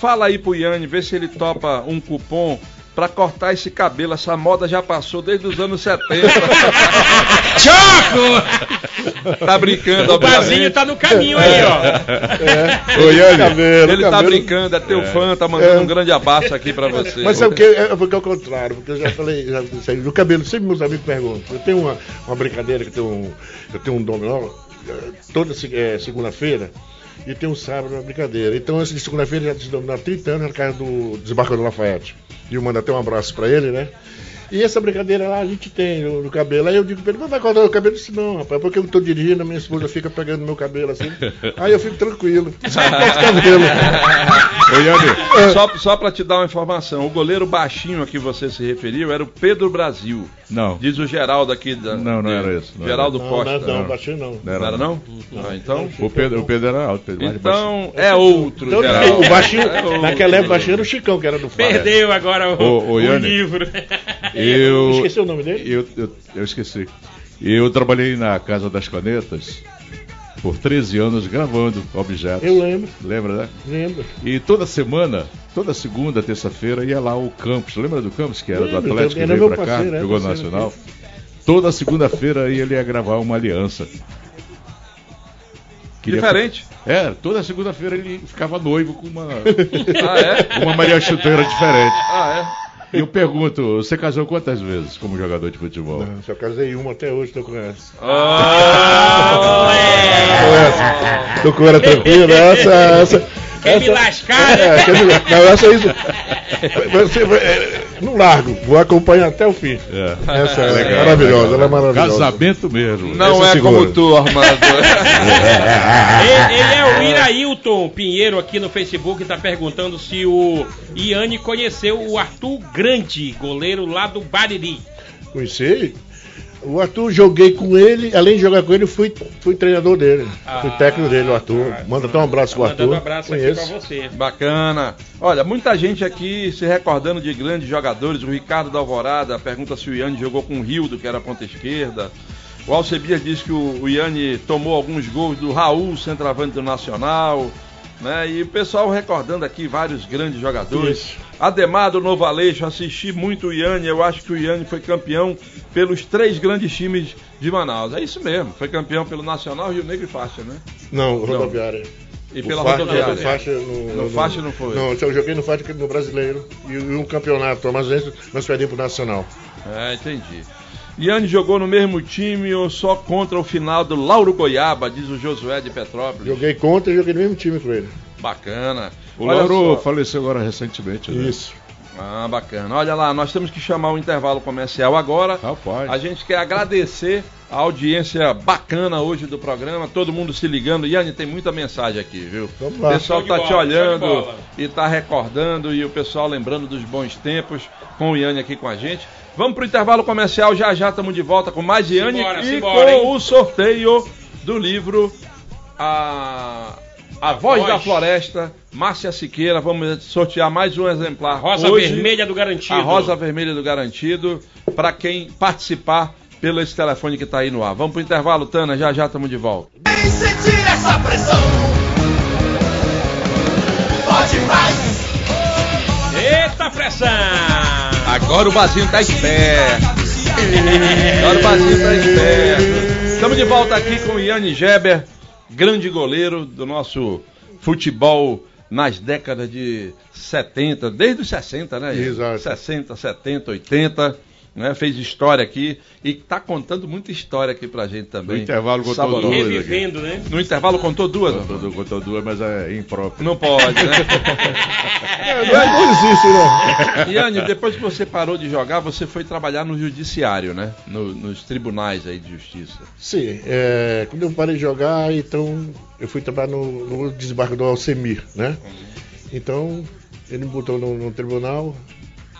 Fala aí pro Iane, vê se ele topa um cupom pra cortar esse cabelo. Essa moda já passou desde os anos 70. Choco! tá brincando, O Bazinho tá no caminho aí, ó. Ô, Iane, Cabelo, Ele tá cabelo. brincando, é teu fã, tá mandando um grande abraço aqui pra você. Mas sabe o que? É porque é o contrário, porque eu já falei, já sei, do cabelo, sempre meus amigos perguntam. Eu tenho uma, uma brincadeira que eu tenho um, eu tenho um dominó eh, toda eh, segunda-feira e tem um sábado uma brincadeira. Então, esse de segunda-feira já há 30 anos na casa do desembarcador Lafayette. E eu mando até um abraço pra ele, né? E essa brincadeira lá a gente tem no, no cabelo. Aí eu digo pra ele, mas vai cortar o cabelo? Eu disse, não, rapaz, porque eu tô dirigindo, a minha esposa fica pegando meu cabelo assim. Aí eu fico tranquilo. O cabelo. ô, Iane, Só, só pra te dar uma informação, o goleiro baixinho a que você se referiu era o Pedro Brasil. Não. Diz o Geraldo aqui da. Não, não de- era esse, não Geraldo Não, Costa. não, não, baixinho não. Não Não era não? Ah, então. O Pedro, o Pedro era alto, Pedro. Então é outro, Então, Geraldo. o baixinho, É outro. naquela época, o baixinho era o Chicão, que era do Fábio. Perdeu agora o, ô, o Iane. livro. Eu, Esqueci o nome dele? eu, eu, eu esqueci. Eu trabalhei na Casa das Canetas por 13 anos gravando objetos. Eu lembro, Lembra, né? lembro. E toda semana, toda segunda, terça-feira, ia lá o Campos. Lembra do Campos, que era do Lembro, Atlético, que veio pra cá, parceiro, é, jogou no parceiro Nacional? Toda segunda-feira ele ia gravar uma aliança. Queria- Diferente. É, toda segunda-feira ele ficava noivo com uma, Ah, é? uma Maria Chuteira diferente. Ah, E eu pergunto, você casou quantas vezes como jogador de futebol? Não, só casei uma até hoje, tô com essa. Ah, Com essa. Tô com ela tranquila, essa, essa. Quer me essa- lascar, né? É, quer me lascar. Não, essa aí. Você, vai- é, não largo, vou acompanhar até o fim. É. Essa é Legal, maravilhosa, legal. ela é maravilhosa. Casamento mesmo. não Essa é segura. como tu, Armando. Ele, ele é o Irailton Pinheiro aqui no Facebook, tá perguntando se o Iane conheceu o Arthur Grande, goleiro lá do Bariri. Conheci. O Arthur, joguei com ele, além de jogar com ele, fui, fui treinador dele. fui técnico dele, o Arthur. Manda até um abraço pro Arthur. Mandando um abraço Conheço. aqui pra você. Bacana. Olha, muita gente aqui se recordando de grandes jogadores. O Ricardo da Alvorada pergunta se o Iane jogou com o Rildo, que era ponta esquerda. O Alcebias diz que o, o Iane tomou alguns gols do Raul, centroavante do Nacional. Né? E o pessoal recordando aqui vários grandes jogadores. Isso. Ademar do Novo Aleixo, assisti muito o Iane. Eu acho que o Iane foi campeão pelos três grandes times de Manaus. É isso mesmo, foi campeão pelo Nacional, Rio Negro e Faixa, né? Não, rodoviária. E O pela Faixa- rodoviária. no Faixa, no, No Faixa não foi. Não, eu joguei no Faixa no Brasileiro e, e um campeonato amazoense, nós perdemos pro Nacional. É, entendi. Iane jogou no mesmo time ou só contra o final do Lauro Goiaba, diz o Josué de Petrópolis. Joguei contra e joguei no mesmo time com ele. Bacana. O Olha Lauro só. faleceu agora recentemente, né? Isso. Ah, bacana. Olha lá, nós temos que chamar o intervalo comercial agora. Rapaz. A gente quer agradecer a audiência bacana hoje do programa, todo mundo se ligando. Iane, tem muita mensagem aqui, viu? Vamos O pessoal tá bola, te olhando e tá recordando e o pessoal lembrando dos bons tempos com o Iane aqui com a gente. Vamos pro intervalo comercial, já já estamos de volta com mais Iane Simbora, e simbora, com hein? o sorteio do livro A, a Voz Voz. da Floresta, Márcia Siqueira. Vamos sortear mais um exemplar. Rosa hoje. vermelha do garantido. A rosa vermelha do garantido para quem participar pelo esse telefone que está aí no ar. Vamos pro intervalo, Tana, já já estamos de volta. Vem sentir essa pressão. Pode mais. Eita pressão! Agora o Bazinho tá esperto. Agora o Bazinho tá esperto. Estamos de volta aqui com o Yanni Geber, grande goleiro do nosso futebol nas décadas de 70, desde os 60, né? Exato. 60, 70, 80. Né, fez história aqui e tá contando muita história aqui pra gente também. No intervalo contou Saboroso. duas. Revivendo, né? No intervalo contou duas? Contou, du- contou duas, mas é impróprio. Não pode, né? Não existe, né? Iane, depois que você parou de jogar, você foi trabalhar no judiciário, né? No- nos tribunais aí de justiça. Sim, é, quando eu parei de jogar, então eu fui trabalhar no, no desembargador Alcemir, né? Então ele me botou no, no tribunal,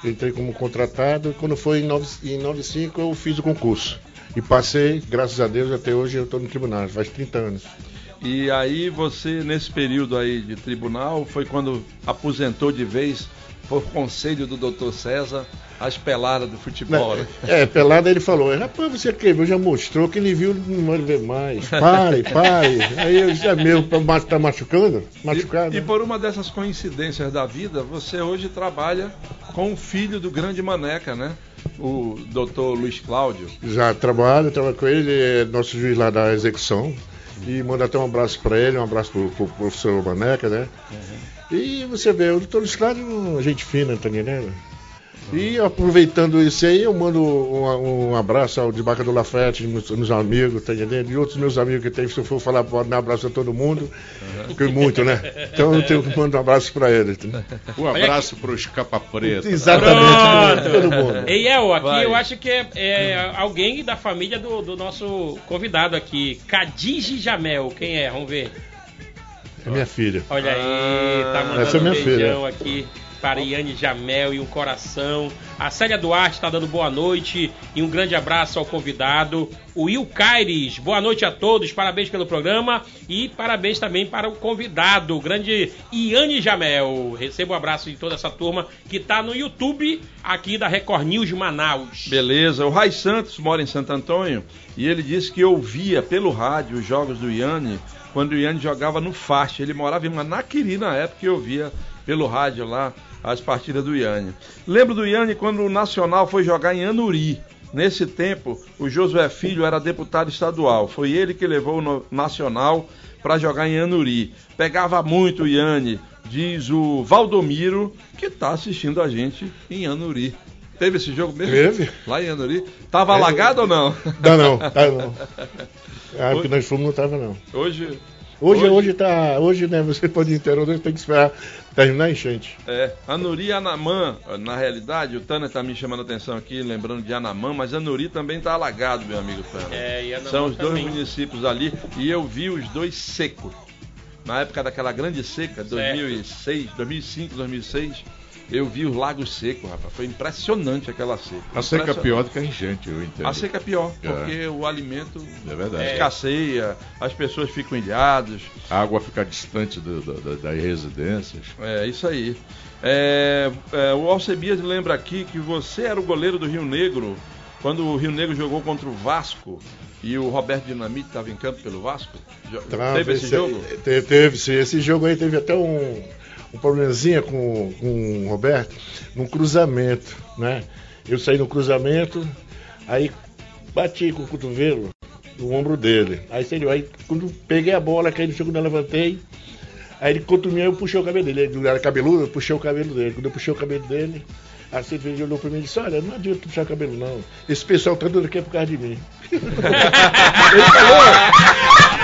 entrei como contratado, e quando foi em 9 em 95 eu fiz o concurso. E passei, graças a Deus, até hoje eu estou no tribunal, faz 30 anos. E aí você, nesse período aí de tribunal, foi quando aposentou de vez, por conselho do doutor César, as peladas do futebol, né? É, pelada ele falou, rapaz, você quebrou, já mostrou, quem lhe viu não vai ver mais. Pare, pare. Aí eu disse, é meu, tá tá machucando? Machucado? E, e por uma dessas coincidências da vida, você hoje trabalha com o filho do grande Maneca, né? O doutor Luiz Cláudio. Já trabalho, trabalho com ele, ele é nosso juiz lá da execução. E manda até um abraço para ele, um abraço pro, pro professor Maneca, né? E você vê, o doutor Cláudio é uma gente fina, tá entendendo? E aproveitando isso aí, eu mando um, um abraço ao desembargador Lafayette, meus, meus amigos, tá entendendo? E outros meus amigos que tem, se eu for falar, pode dar um abraço a todo mundo, porque muito, né? Então eu tenho que mandar um abraço para ele. entendeu? Um abraço para os capa preta. Exatamente, todo mundo. Ei, El, aqui Vai. eu acho que é, é alguém da família do, do nosso convidado aqui. Khadija Jamel, quem é? Vamos ver. É minha filha. Olha aí, tá mandando essa é um minha beijão aqui para Iane Jamel e um coração. A Célia Duarte está dando boa noite e um grande abraço ao convidado. O Will Caires, boa noite a todos, parabéns pelo programa e parabéns também para o convidado, o grande Iane Jamel. Receba um abraço de toda essa turma que está no YouTube aqui da Record News Manaus. Beleza. O Rai Santos mora em Santo Antônio e ele disse que ouvia pelo rádio os jogos do Iane quando o Iane jogava no Faixa. Ele morava em Manaquiri na época e ouvia pelo rádio lá as partidas do Iane. Lembro do Iane quando o Nacional foi jogar em Anuri. Nesse tempo, o Josué Filho era deputado estadual. Foi ele que levou o Nacional para jogar em Anuri. Pegava muito o Iane, diz o Valdomiro, que está assistindo a gente em Anuri. Teve esse jogo mesmo? Teve. Lá em Anuri? Tava alagado ou não? Dá não, dá não. Ah, porque nós fomos não tava não. Hoje, Hoje, Hoje- hoje, tá. Hoje, né, você pode interromper, tem que esperar terminar a enchente. é, Anuri e Anamã, na realidade, o Tânia tá me chamando a atenção aqui, lembrando de Anamã, mas Anuri também tá alagado, meu amigo Tânia. É, e Anamã São os dois também. municípios ali e eu vi os dois secos. Na época daquela grande seca, 2006, 2005, 2006, eu vi os lagos secos, rapaz. Foi impressionante aquela seca. A seca é pior do que a enchente, eu entendo. A seca é pior, É. porque o alimento É verdade. escasseia, as pessoas ficam ilhadas. A água fica distante do- do- do- das residências. É, isso aí. É, é, o Alcebias lembra aqui que você era o goleiro do Rio Negro quando o Rio Negro jogou contra o Vasco e o Roberto Dinamite estava em campo pelo Vasco. Teve esse jogo? Teve, teve sim. Esse jogo aí teve até um, um probleminha com, com o Roberto, num cruzamento, né? Eu saí no cruzamento, aí bati com o cotovelo no ombro dele. Aí, lá, aí quando peguei a bola, caí no chão, quando eu levantei, Aí ele aí eu puxei o cabelo dele. Ele era cabeludo, eu puxei o cabelo dele. Quando eu puxei o cabelo dele, a cerveja olhou pra mim e disse, olha, não adianta puxar o cabelo não. Esse pessoal tá dando aqui é por causa de mim. ele falou,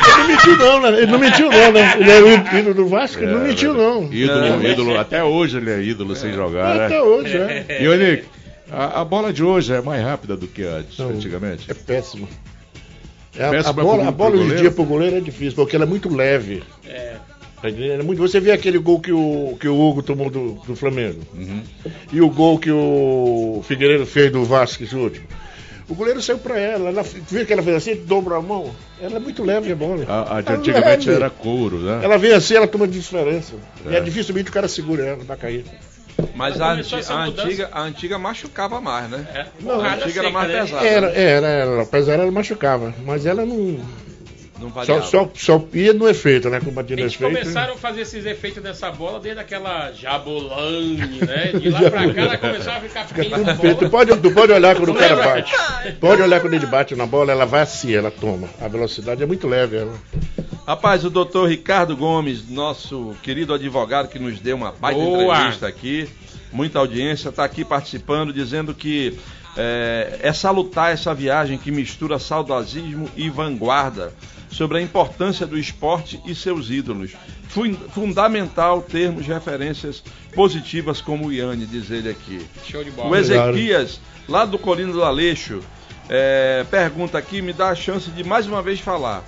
ele não mentiu não, né? Ele não mentiu não, né? Ele é o ídolo do Vasco, ele não mentiu não. Ídolo, ídolo, até hoje ele é ídolo sem jogar, né? Até hoje, é. E olha, a, a bola de hoje é mais rápida do que antes, Não. antigamente. É péssimo. É, a- Péssimo a, pro- bola, a bola hoje em dia pro goleiro é difícil, porque ela é muito leve. É. É muito- Você vê aquele gol que o, que o Hugo tomou do, do Flamengo. Uhum. E o gol que o Figueiredo fez do Vasco esse último. O goleiro saiu pra ela. ela viu que ela fez assim, dobra a mão. Ela é muito leve a bola. A, a de Ela antigamente leve. era couro, né? Ela vem assim, ela toma diferença. E É. é dificilmente o cara segura ela, vai cair. Mas Mas a, anti- a antiga, a antiga machucava mais, né? É. a Porrada antiga era mais né? pesada. Era, era, era. Apesar ela machucava. Mas ela não. Não Só, variava. só, só ia no efeito, né? Eles efeito. começaram a fazer esses efeitos dessa bola desde aquela Jabolane, né? De lá pra cá ela começou a ficar Fica tudo feito. Tu bola. pode, tu pode olhar quando o cara bate. Pode olhar quando ele bate na bola, ela vai assim, ela toma. A velocidade é muito leve. Ela. Rapaz, o doutor Ricardo Gomes, nosso querido advogado que nos deu uma baita Boa. entrevista aqui, muita audiência, está aqui participando, dizendo que é, é salutar essa viagem que mistura saudosismo e vanguarda sobre a importância do esporte e seus ídolos. Fun- fundamental termos referências positivas como o Iane, diz ele aqui. Show de O bola. Ezequias, lá do Colino do Aleixo, é, pergunta aqui, me dá a chance de mais uma vez falar.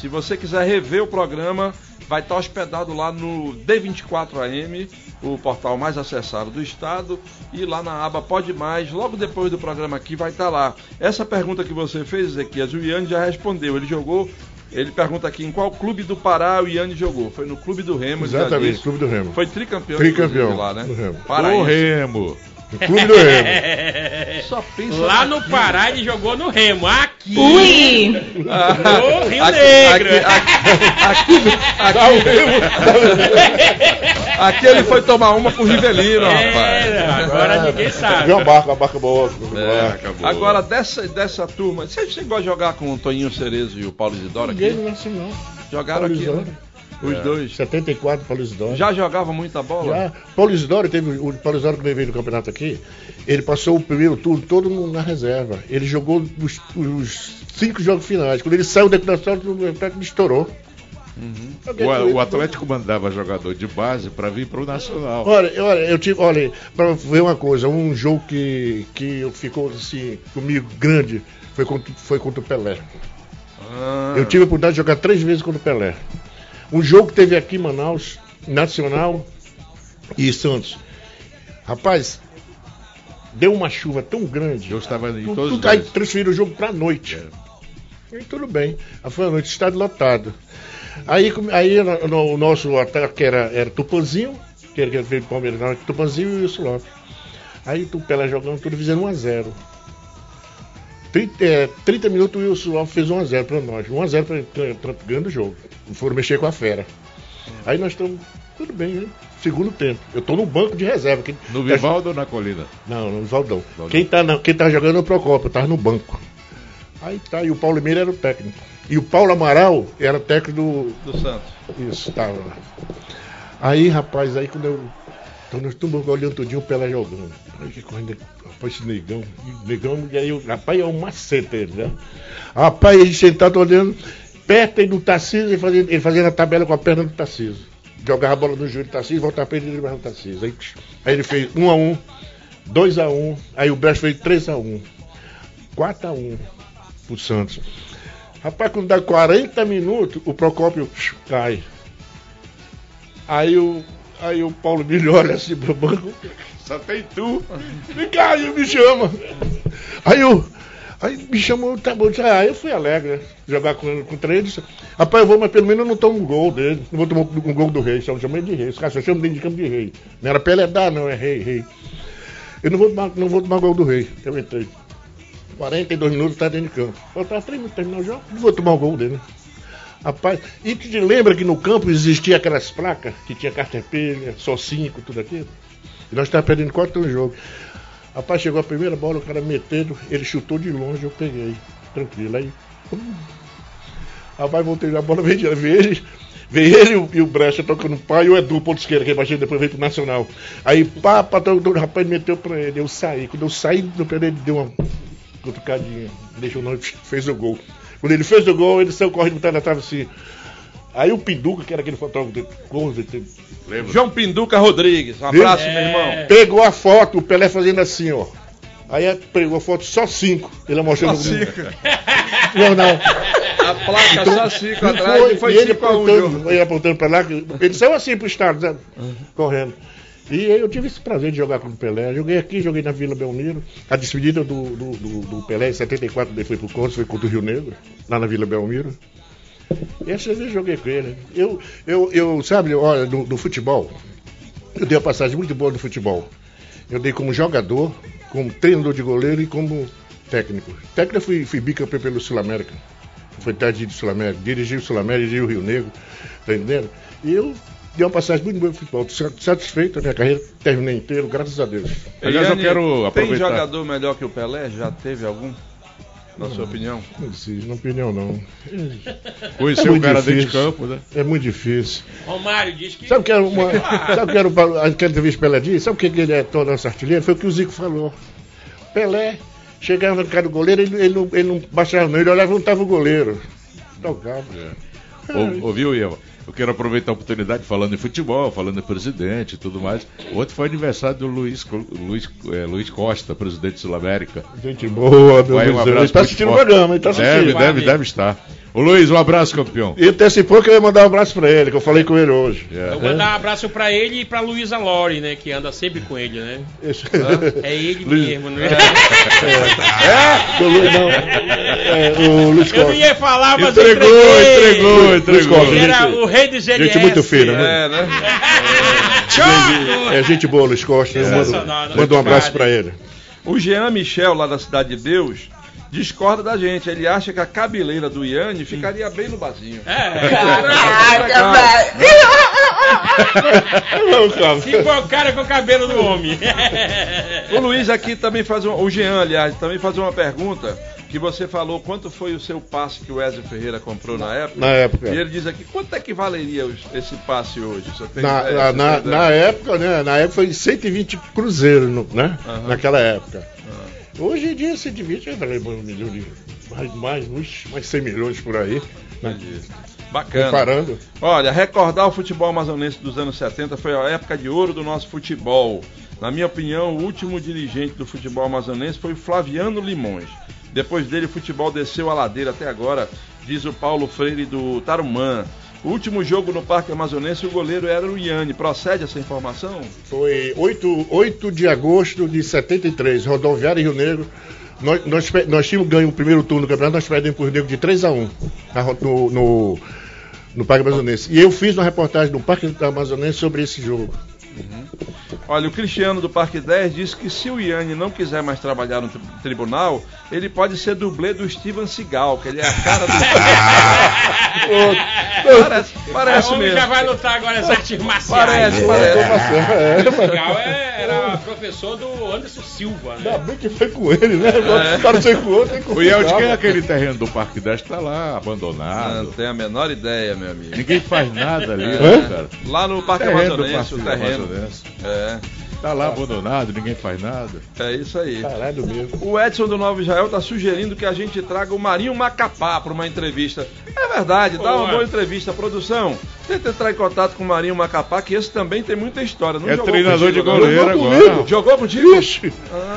Se você quiser rever o programa, vai estar hospedado lá no D24AM, o portal mais acessado do estado, e lá na aba Pode Mais, logo depois do programa aqui vai estar lá. Essa pergunta que você fez, Ezequias, o Iane já respondeu. Ele jogou, ele pergunta aqui em qual clube do Pará o Iane jogou. Foi no Clube do Remo, Exatamente. Clube do Remo. Foi tricampeão, Tricampeão lá, né? do Remo. O Paraense. Remo. No Clube do Remo. Só pensa Lá no. Pará ele jogou no Remo. Aqui. Ui! No Rio Aqui- Negro. aqui- Aqui ele foi tomar uma com o Rivelino, É, rapaz. agora ninguém sabe. Viu uma barca, uma barca boa. É. Agora, dessa, dessa turma, você chegou a jogar com o Toninho Cerezo e o Paulo Isidoro Ninguém aqui? não é assim não. Jogaram Paulo aqui, Isidoro. né? Os dois. 74, Paulo Isidoro. Já jogavam muita bola? Já. Paulo Isidoro teve. O Paulo Isidoro, quando ele veio no campeonato aqui, ele passou o primeiro turno todo na reserva. Ele jogou os, os cinco jogos finais. Quando ele saiu da equação, o técnico estourou. Com O, o Atlético mandava jogador de base para vir pro Nacional. Olha, olha, eu tive, olha, pra ver uma coisa, um jogo que, que ficou assim, comigo grande, foi contra, foi contra o Pelé. Ah, Eu tive a oportunidade de jogar três vezes contra o Pelé. Um jogo que teve aqui em Manaus, Nacional e Santos. Rapaz, deu uma chuva tão grande. Eu estava em todos tu- os aí transferiram o jogo pra noite. E tudo bem. Aí foi a noite, estádio lotado. Aí, aí no- o nosso ataque era, era Tupanzinho, que era que veio do Palmeiras, não, Tupanzinho e o Lopes. Aí o Pelé jogando tudo, fizeram 1x0. 30, é, 30 minutos o Wilson Lopes fez 1x0 pra nós. 1x0 pra, pra, pra, ganhando o jogo. Foram mexer com a fera. Aí nós estamos. Tudo bem, né? Segundo tempo. Eu tô no banco de reserva. que- No Vivaldo ou na Colina? não, no Valdão. Valdão. Quem, tá quem tá jogando é o Procópio, eu tava no banco. Aí tá, e o Paulo Meira era o técnico. E o Paulo Amaral era técnico do. do Santos. Isso, tava lá. Aí, rapaz, aí quando eu. Então nós estamos olhando tudinho o Pelé jogando. Aí que correndo, rapaz, esse negão, negão, e aí, eu- rapaz, é um macete ele, né? Rapaz, ele sentado olhando, perto do Tarcísio, ele fazendo, ele fazendo a tabela com a perna do Tarcísio. Jogava a bola no joelho do Tarcísio, voltava pra ele e o Tarcísio. Aí, aí ele fez 1 a 1 2 a 1 aí o Brecht fez 3 a 1 4 a 1 pro Santos. Rapaz, quando dá 40 minutos, o Procópio cai. Aí o, aí o Paulo Milho olha assim pro banco, só tem tu. Vem cá, aí me chama. Aí eu, aí me chamou, tá bom. Aí eu fui alegre, né? Jogar com, ele. disse, Rapaz, eu vou, mas pelo menos eu não tomo um gol dele. Não vou tomar um gol do rei, só chamei de rei. Os caras só chamam dentro de campo de rei. Não era Peledar, não, é rei, rei. Eu não vou tomar, não vou tomar gol do rei. Eu entrei. 42 minutos tá dentro de campo. Faltava 3 minutos pra terminar o jogo. Não vou tomar o gol dele. Rapaz, e tu te lembra que no campo existia aquelas placas que tinha cartepelha, só cinco, tudo aquilo? E nós estávamos perdendo quatro no jogo. Rapaz, chegou a primeira bola, o cara metendo, ele chutou de longe, eu peguei. Tranquilo. Aí. hum. Rapaz, voltei na bola, veio verde. Veio ele e o, e o Brecha tocando pá e o Edu, ponto esquerda, que imagina, depois veio pro Nacional. Aí, pá, pá, o rapaz meteu pra ele, eu saí. Quando eu saí do pé dele, deu uma cutucadinha, deixou não, fez o gol. Quando ele fez o gol, ele saiu correndo botar na trave assim. Aí o Pinduca, que era aquele fotógrafo de de- Lembra? João Pinduca Rodrigues. Um abraço, É. meu irmão. pegou a foto, o Pelé fazendo assim, ó. Aí pegou a foto só cinco. Ele mostrando Só no cinco. jornal. A placa só cinco Não atrás foi, e foi e ele 5 a 1 apontando, jogo. ele apontando pra lá, ele saiu assim pro estado, sabe? correndo. E eu tive esse prazer de jogar com o Pelé. Joguei aqui, joguei na Vila Belmiro. A despedida do, do, do, do Pelé em 74, ele foi pro Contos, foi contra o Rio Negro, lá na Vila Belmiro. E essa vez eu joguei com ele. Eu, eu, eu sabe, olha, no, futebol, eu dei uma passagem muito boa no futebol. Eu dei como jogador, como treinador de goleiro e como técnico. Técnico eu fui, fui bicampeão pelo Sul-América. Foi tarde do Sul-América. Dirigi o Sul-América, dirigi o Rio Negro. Tá entendendo? E eu dei uma passagem muito boa no futebol. Satisfeito, a minha carreira terminei inteiro, graças a Deus. Aliás, eu quero Tem aproveitar. jogador melhor que o Pelé? Já teve algum? Na sua opinião? Não existe, na opinião não. Conhecer É o muito cara dentro de difícil. campo, né? É muito difícil. Romário diz que. Sabe o que era uma. Sabe o que era uma- aquela entrevista Pelé disse? Sabe o que ele é todo nosso artilheiro? Foi o que o Zico falou. Pelé chegava no cara do goleiro, ele, ele não, ele não baixava não, ele olhava e não tava o goleiro. Tocava. Ou- Ouviu, Ian? Eu quero aproveitar a oportunidade falando em futebol, falando em presidente e tudo mais. Ontem foi aniversário do Luiz, Luiz, é, Luiz Costa, presidente Sul-América. Gente boa, meu Vai, um Deus. abraço Ele tá muito assistindo o programa, ele tá Deve, assistindo. deve, deve estar. Ô Luiz, um abraço, campeão. E antecipou que eu ia mandar um abraço pra ele, que eu falei com ele hoje. É. Eu vou mandar um abraço pra ele e pra Luísa Lore, né? Que anda sempre com ele, né? Esse- É ele Luiz- mesmo, né? É? O Luiz, não. É, o Luiz Eu não Costa. ia falar, mas Entregou, entregou, Luiz entregou. Costa, era gente- o rei do GLS. gente muito fina, né? É, né? Tchau! É gente boa, Luiz Costa. Mando, Sensacional, né? mando um abraço pra ele. O Jean Michel, lá da Cidade de Deus, discorda da gente. Ele acha que a cabeleira do Iane ficaria bem no barzinho. É, Não, cara. se for o cara com o cabelo do homem. O Luiz aqui também faz uma, o Jean, aliás, também faz uma pergunta que você falou quanto foi o seu passe que o Wesley Ferreira comprou na época. Na época. E ele diz aqui, quanto é que valeria esse passe hoje? Você tem Na, ideia? na, Você na, época, né? Na época foi 120 cruzeiros, né? Aham. Naquela época. Hoje em dia 120 eu falei, um milhão de. Mais, mais, mais 100 milhões por aí. Né? Bacana. Comparando. Olha, recordar o futebol amazonense dos anos 70 foi a época de ouro do nosso futebol. Na minha opinião, o último dirigente do futebol amazonense foi o Flaviano Limões. Depois dele, o futebol desceu a ladeira até agora, diz o Paulo Freire do Tarumã. O último jogo no Parque Amazonense, o goleiro era o Iane. Procede essa informação? Foi 8, 8 de agosto de 73, Rodoviária Rio Negro. Nós, nós, nós tínhamos ganho o primeiro turno do campeonato, nós perdemos por Rio Negro de 3 a 1 na ro- no, no, no Parque Amazonense. E eu fiz uma reportagem no Parque Amazonense sobre esse jogo. Olha, o Cristiano do Parque 10 disse que se o Iane não quiser mais trabalhar no tri- tribunal, ele pode ser dublê do Steven Seagal, que ele é a cara do. parece parece o homem mesmo. já vai lutar agora nas artes marciais. Parece, parece. É, O Legal é- era professor do Anderson Silva, Ainda né? bem que foi com ele, né? O cara foi com o outro, tem que O Iel, de quem é confiar. aquele terreno do Parque 10 que tá lá, Não abandonado. tenho a menor ideia, meu amigo. Ninguém faz nada ali, Hã? né, cara? Lá no Parque Terreno Amazonense, o terreno. Amazonense. É, Tá lá abandonado, ninguém faz nada. é isso aí. Caralho mesmo. O Edson do Novo Israel tá sugerindo que a gente traga o Marinho Macapá para uma entrevista. É verdade, dá uma Boa. boa entrevista. Produção, tenta entrar em contato com o Marinho Macapá, que esse também tem muita história. Não É jogou treinador de contigo, não? goleiro Jogou agora. comigo. Jogou contigo? Ixi!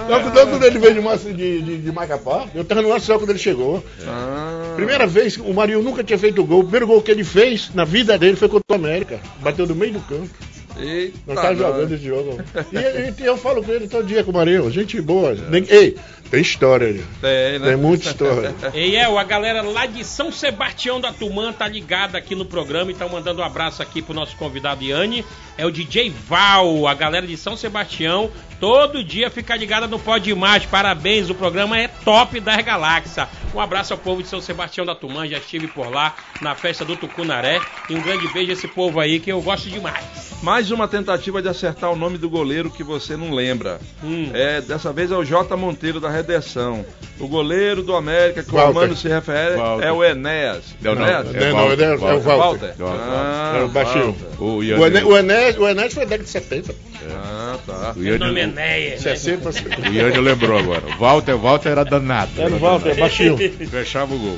Logo, logo quando ele veio de, de, de, de Macapá, eu tava no só quando ele chegou. Ah, Primeira vez, o Marinho nunca tinha feito gol. O primeiro gol que ele fez na vida dele foi contra o América. Bateu no meio do campo. Eita, estávamos nós. jogando esse jogo. E, e- eu falo com ele todo dia com o Marinho. Gente boa. Nem- ei, tem história ali. Tem, né? Tem muita história. E é, a galera lá de São Sebastião da Tumã tá ligada aqui no programa e tá mandando um abraço aqui pro nosso convidado Iane. é o DJ Val, a galera de São Sebastião. Todo dia fica ligada no Pode Mais. Parabéns, o programa é top das galáxias. Um abraço ao povo de São Sebastião da Tumã, já estive por lá na festa do Tucunaré. E um grande beijo a esse povo aí que eu gosto demais. Mais uma tentativa de acertar o nome do goleiro que você não lembra. Hum. É, dessa vez é o J. Monteiro da Redenção. O goleiro do América que Walter. o Armando se refere Walter. é o Enéas. Não, não, Enéas? é Não, Walter, é, é o Walter. Walter. Ah, É o baixinho. Walter. O O Enéas, o Enéas foi da década de 70. Ah, tá. o nome é Néia. né? 60 pra o Iane lembrou agora. Walter, Walter era danado. Era o Walter, baixinho. Fechava o gol.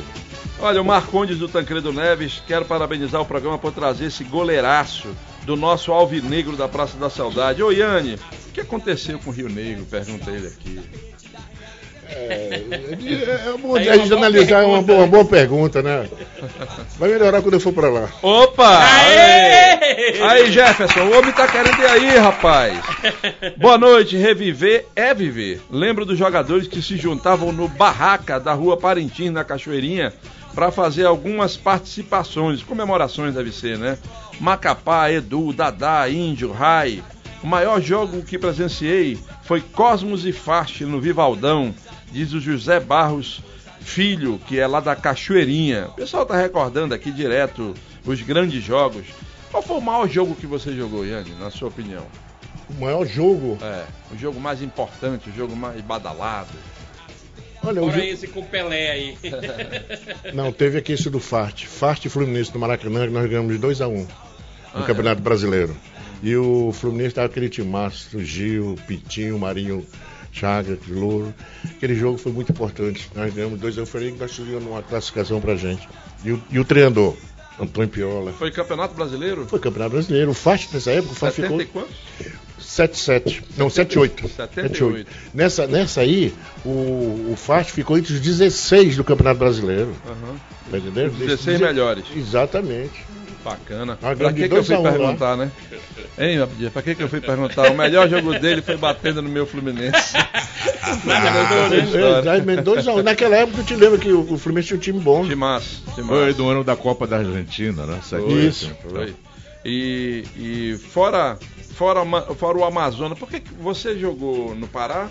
Olha, o Marcondes do Tancredo Neves, quero parabenizar o programa por trazer esse goleiraço do nosso alvinegro da Praça da Saudade. Ô, Iane, o que aconteceu com o Rio Negro? Pergunta ele aqui. É, é bom Aí a uma gente boa analisar, é uma pergunta. boa, uma boa pergunta, né? Vai melhorar quando eu for pra lá. Opa! Aê! Aí, Aí, Jefferson, o homem tá querendo ir aí, rapaz. Boa noite, reviver é viver. Lembro dos jogadores que se juntavam no barraca da rua Parintins, na Cachoeirinha, para fazer algumas participações, comemorações deve ser, né? Macapá, Edu, Dadá, Índio, Rai. O maior jogo que presenciei foi Cosmos e Fast no Vivaldão, diz o José Barros Filho, que é lá da Cachoeirinha. O pessoal tá recordando aqui direto os grandes jogos. Qual foi o maior jogo que você jogou, Yanni, na sua opinião? O maior jogo. É, o jogo mais importante, o jogo mais badalado. Olha, o Fora jo- esse com o Pelé aí. Não, teve aqui esse do Fart. Fart e Fluminense no Maracanã, que nós ganhamos de 2 a 1 no Ah, Campeonato Brasileiro. E o Fluminense tava aquele timaço, o Gil, Pitinho, Marinho, Chagas, Louro. Aquele jogo foi muito importante. Nós ganhamos 2 a 1 foi aí que nós subimos uma classificação pra gente. E o, e o treinador, Antônio Piola. Foi Campeonato Brasileiro? Foi campeonato brasileiro. O Fast nessa época, o Fast 70 ficou quantos? 7-7. Não, 7-8. 78. Nessa, nessa aí, o, o Fast ficou entre os 16 do Campeonato Brasileiro. Aham. Tá entendendo? 16 Deze- melhores. Exatamente. Bacana. Pra que, que eu fui um lá. perguntar, né? Hein, Abdias? Pra que, que eu fui perguntar? O melhor jogo dele foi batendo no meu Fluminense. Né? Exatamente, dois a um. Naquela época, tu te lembra que o, o Fluminense tinha um time bom. De massa. De Foi do ano da Copa da Argentina, né? Sete- Foi, Isso. Foi. E, e fora, fora, fora o Amazonas, por que que você jogou no Pará?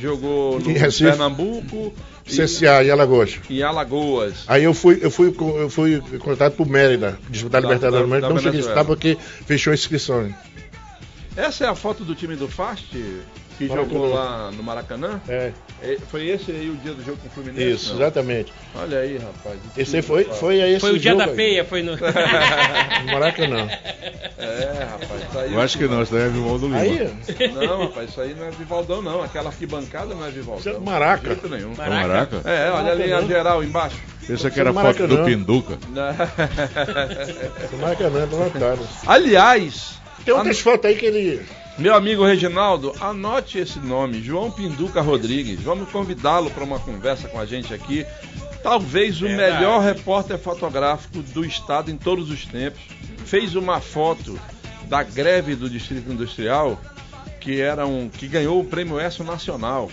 Jogou no. Pernambuco CSA e Alagoas. em Alagoas. Aí eu fui, eu fui, eu fui contratado pro Mérida, disputar a Libertadores da- do Mérida. da Não cheguei a disputar porque fechou a inscrição. Essa é a foto do time do Fast que Maracanã. jogou lá no Maracanã? É, É, Foi esse aí o dia do jogo com o Fluminense? isso, não? exatamente. Olha aí, rapaz. Esse aí foi, foi aí esse Foi o dia jogo da aí, feia, foi no. No Maracanã. É, rapaz. Isso aí Eu acho que não, isso daí é Vivaldo Lima. Aí, Não, rapaz, isso aí não é Vivaldão, não. Aquela arquibancada não é Vivaldão. Isso é Maraca. De jeito nenhum. É um Maraca? É, olha ali a geral embaixo. Pensa que era foto Maracanã. do Pinduca. Maracanã, do lotado. Aliás, Tem outras fotos aí que ele. Meu amigo Reginaldo, anote esse nome, João Pinduca Rodrigues. Vamos convidá-lo para uma conversa com a gente aqui. Talvez o Verdade. melhor repórter fotográfico do estado em todos os tempos. Fez uma foto da greve do Distrito Industrial, que era um que ganhou o prêmio ESSO Nacional,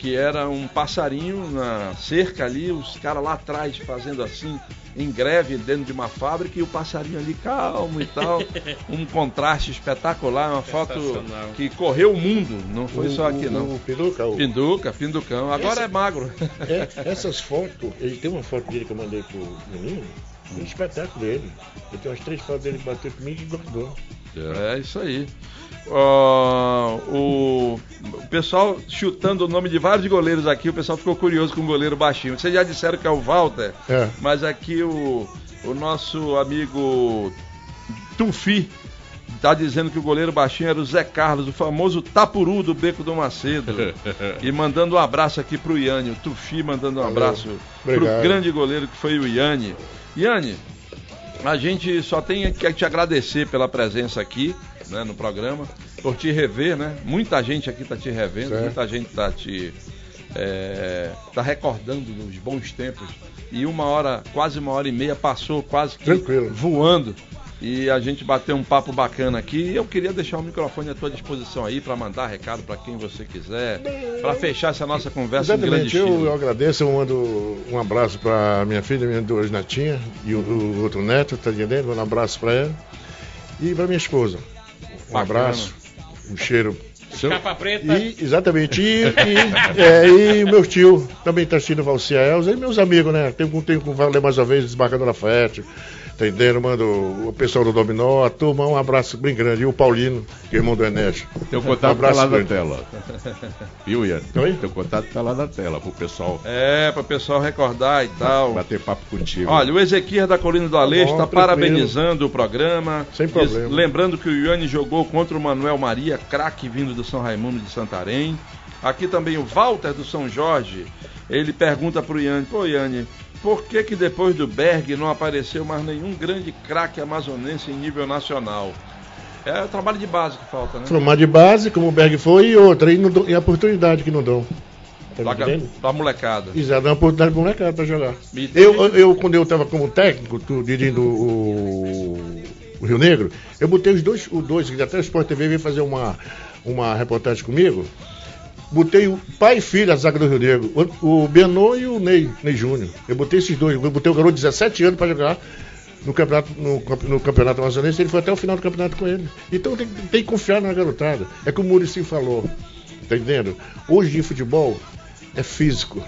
que era um passarinho na cerca ali, os caras lá atrás fazendo assim, em greve dentro de uma fábrica e o passarinho ali calmo e tal. Um contraste espetacular, uma foto que correu o mundo, não foi o- só aqui o- não. O Pinduca, o- Pinduca, Pinducão, agora é magro. É, essas fotos, ele tem uma foto dele que eu mandei pro menino, um espetáculo dele. Eu tenho umas três fotos dele que bateu comigo e guardou. É isso aí. Ó, o, o pessoal chutando o nome de vários goleiros aqui, o pessoal ficou curioso com o goleiro baixinho. Vocês já disseram que é o Walter, É. mas aqui o, o nosso amigo Tufi tá dizendo que o goleiro baixinho era o Zé Carlos, o famoso tapuru do Beco do Macedo. e mandando um abraço aqui pro Iane, o Tufi mandando um Valeu. abraço pro Obrigado. grande goleiro que foi o Iane. Iane, a gente só tem que te agradecer pela presença aqui, né, no programa, por te rever, né? Muita gente aqui tá te revendo, Certo. muita gente tá te é, tá recordando dos bons tempos. E uma hora, quase uma hora e meia passou quase que Tranquilo. voando. E a gente bateu um papo bacana aqui. E eu queria deixar o microfone à tua disposição aí para mandar recado para quem você quiser, para fechar essa nossa conversa em grande Exatamente, eu, estilo. eu agradeço, eu mando um abraço para minha filha, minha duas netinhas e o, o outro neto, tá entendendo? Mando um abraço para ela. E para minha esposa. Um abraço, um cheiro. Capa preta. E, exatamente. E, e, é, e meu tio também está assistindo Valcia Elza. E meus amigos, né? Tem com tempo valer mais uma vez, desembarcador Lafayette. Entendendo? Mando o pessoal do Dominó, a turma, um abraço bem grande. E o Paulino, que é irmão do Enés. Teu Um contato tá abraço lá na grande. tela. Viu, Ian? Oi? Teu contato tá lá na tela, pro pessoal É, para o pessoal recordar e tal. bater papo contigo. Olha, o Ezequiel da Colina do Aleixo Tá está parabenizando o programa. Sem Diz- problema. lembrando que o Iane jogou contra o Manuel Maria, craque vindo do São Raimundo de Santarém. Aqui também o Walter do São Jorge. Ele pergunta pro Iane, pô Iane, por que que depois do Berg não apareceu mais nenhum grande craque amazonense em nível nacional? É o trabalho de base que falta, né? Formar de base, como o Berg foi, e outra. E, não e a oportunidade que não dão. Tá da molecada. Exato, dá uma oportunidade pro molecada pra jogar. Eu, eu, quando eu tava como técnico, tu, dirigindo o, o Rio Negro, eu botei os dois, os dois, que até o Sport TV veio fazer uma, uma reportagem comigo. Botei o pai e filho, a zaga do Rio Negro, o, Benô e o Ney, Ney Júnior. Eu botei esses dois, eu botei o garoto de 17 anos para jogar no campeonato, no, no campeonato amazonense, ele foi até o final do campeonato com ele. Então tem, tem que confiar na garotada. É como o Murici falou, tá entendendo? Hoje em futebol é físico,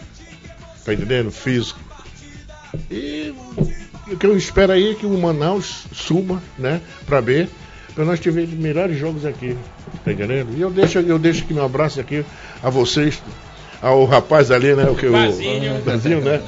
tá entendendo? Físico. E o que eu espero aí é que o Manaus suba, né, pra B, pra nós termos melhores jogos aqui, tá entendendo? E eu deixo, eu deixo aqui meu abraço aqui a vocês, ao rapaz ali, né, o que o Bazinho. o Bazinho, né?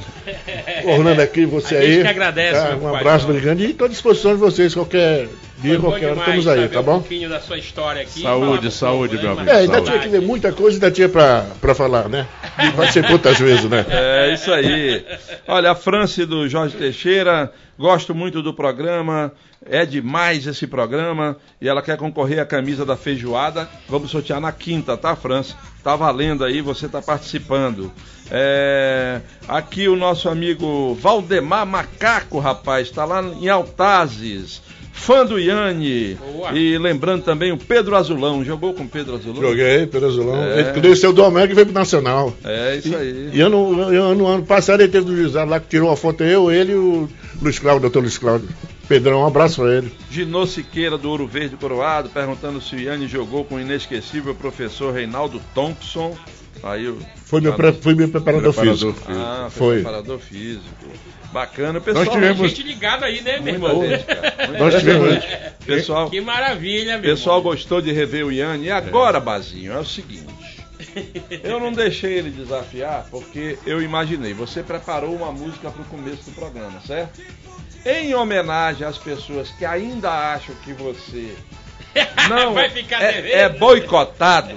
Orlando aqui, você A gente aí. que agradece, tá? Um abraço bem grande e estou à disposição de vocês, qualquer dia, qualquer hora, estamos aí, tá um bom? pouquinho da sua história aqui. Saúde, saúde, meu problema. amigo. É, ainda Saúde. tinha que ver muita coisa, ainda tinha pra, pra falar, né? E vai ser muitas vezes, né? É isso aí. Olha, a Franci do Jorge Teixeira, gosto muito do programa, é demais esse programa e ela quer concorrer à camisa da feijoada. Vamos sortear na quinta, tá, Franci? Tá valendo aí, você tá participando. É, aqui o nosso amigo Valdemar Macaco, rapaz, tá lá em Altazes. Fã do Iane. Boa. E lembrando também o Pedro Azulão. Jogou com o Pedro Azulão? Joguei, Pedro Azulão. É. Ele cresceu do América e veio pro Nacional. É isso aí. E ano, ano, ano passado ele teve do juizado lá que tirou uma foto, eu, ele e o Luiz Cláudio, doutor Luiz Cláudio. Pedrão, um abraço pra ele. Ginô Siqueira do Ouro Verde Coroado, perguntando se o Iane jogou com o inesquecível professor Reinaldo Thompson. Aí o. Foi meu, pre- foi meu preparador, Preparador físico. Ah, foi, Foi. preparador físico. Bacana, pessoal. Nós tivemos- Gente ligada aí, né, meu irmão? gente, Nós tivemos. Pessoal, Que maravilha, meu pessoal irmão. gostou de rever o Iane. E agora, Bazinho, é o seguinte. Eu não deixei ele desafiar porque eu imaginei. Você preparou uma música para o começo do programa, certo? Em homenagem às pessoas que ainda acham que você não Vai ficar é, devendo. é boicotado.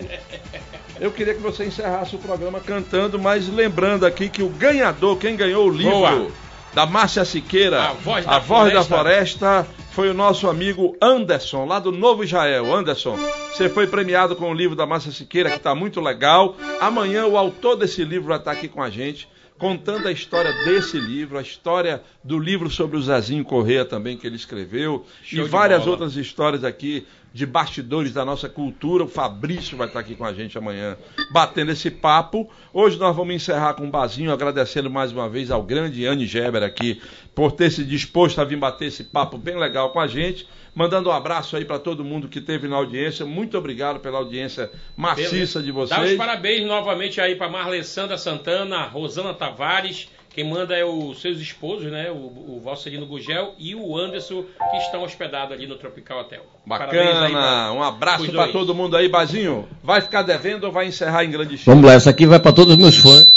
Eu queria que você encerrasse o programa cantando, mas lembrando aqui que o ganhador, quem ganhou o livro Boa. da Márcia Siqueira, A Voz da A Voz da Floresta. Floresta, foi o nosso amigo Anderson, lá do Novo Israel. Anderson, você foi premiado com o livro da Márcia Siqueira, que está muito legal. Amanhã o autor desse livro vai estar aqui com a gente, contando a história desse livro, a história do livro sobre o Zezinho Corrêa também, que ele escreveu, Show e várias bola. outras histórias aqui de bastidores da nossa cultura. O Fabrício vai estar aqui com a gente amanhã, batendo esse papo. Hoje nós vamos encerrar com um bazinho, agradecendo mais uma vez ao grande Anne Geber aqui por ter se disposto a vir bater esse papo bem legal com a gente. Mandando um abraço aí para todo mundo que esteve na audiência. Muito obrigado pela audiência maciça de Dá os vocês. parabéns novamente aí pra Marlessandra Santana, Rosana Tavares. Quem manda é os seus esposos, né? O, o Valcerino Gugel e o Anderson, que estão hospedados ali no Tropical Hotel. Parabéns aí Bacana, pra- um abraço para todo mundo aí, Bazinho. Vai ficar devendo ou vai encerrar em grande estilo? Vamos lá, essa aqui vai pra todos os meus fãs.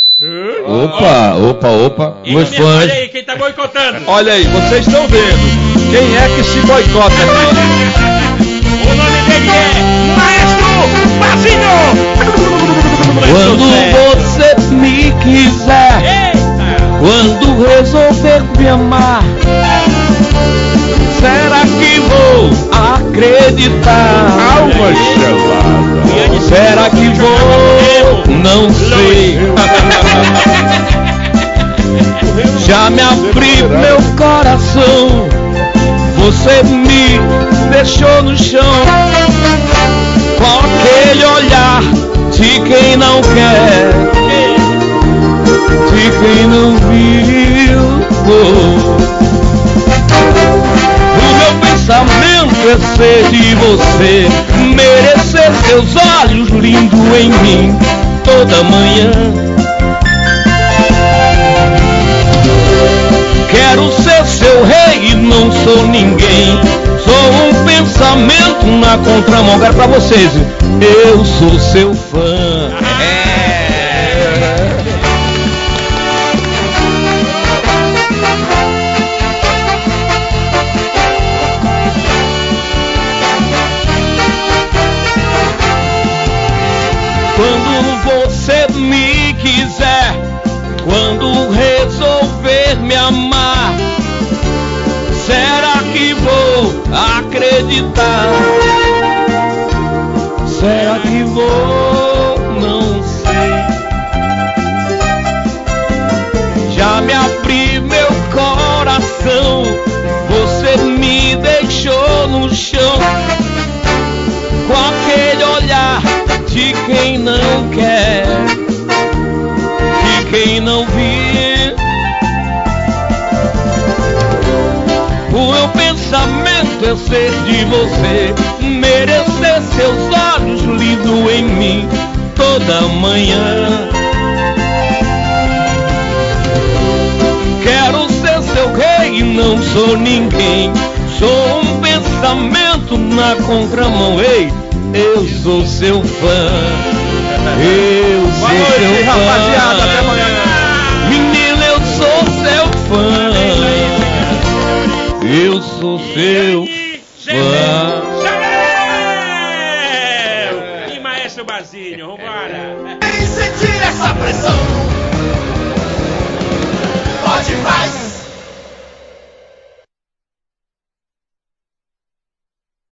Opa, opa, opa. E Meus olha fãs. aí, quem tá boicotando? Olha aí, vocês estão vendo quem é que se boicota aqui. O nome dele é Maestro Bazinho! Resolver me amar, será que vou acreditar? Alma gelada. Será que vou? Não sei. Já me abri meu coração. Você me deixou no chão. Com aquele olhar de quem não quer, de quem não viu. O meu pensamento é ser de você, merecer seus olhos lindo em mim toda manhã. Quero ser seu rei e não sou ninguém. Sou um pensamento na contramão. Quero pra vocês. Eu sou seu fã. Acreditar? Será que vou? Não sei. Já me abri meu coração, você me deixou no chão com aquele olhar de quem não quer, de quem não viu. O meu pensamento ser de você, merecer seus olhos lindo em mim toda manhã. Quero ser seu rei e não sou ninguém. Sou um pensamento na contramão. Ei, eu sou seu fã. Eu Boa sou noite, seu fã. rapaziada. Até amanhã. Menina, eu sou seu fã. Eu sou seu fã. E Maestro Basílio, vambora. Vem sentir essa pressão.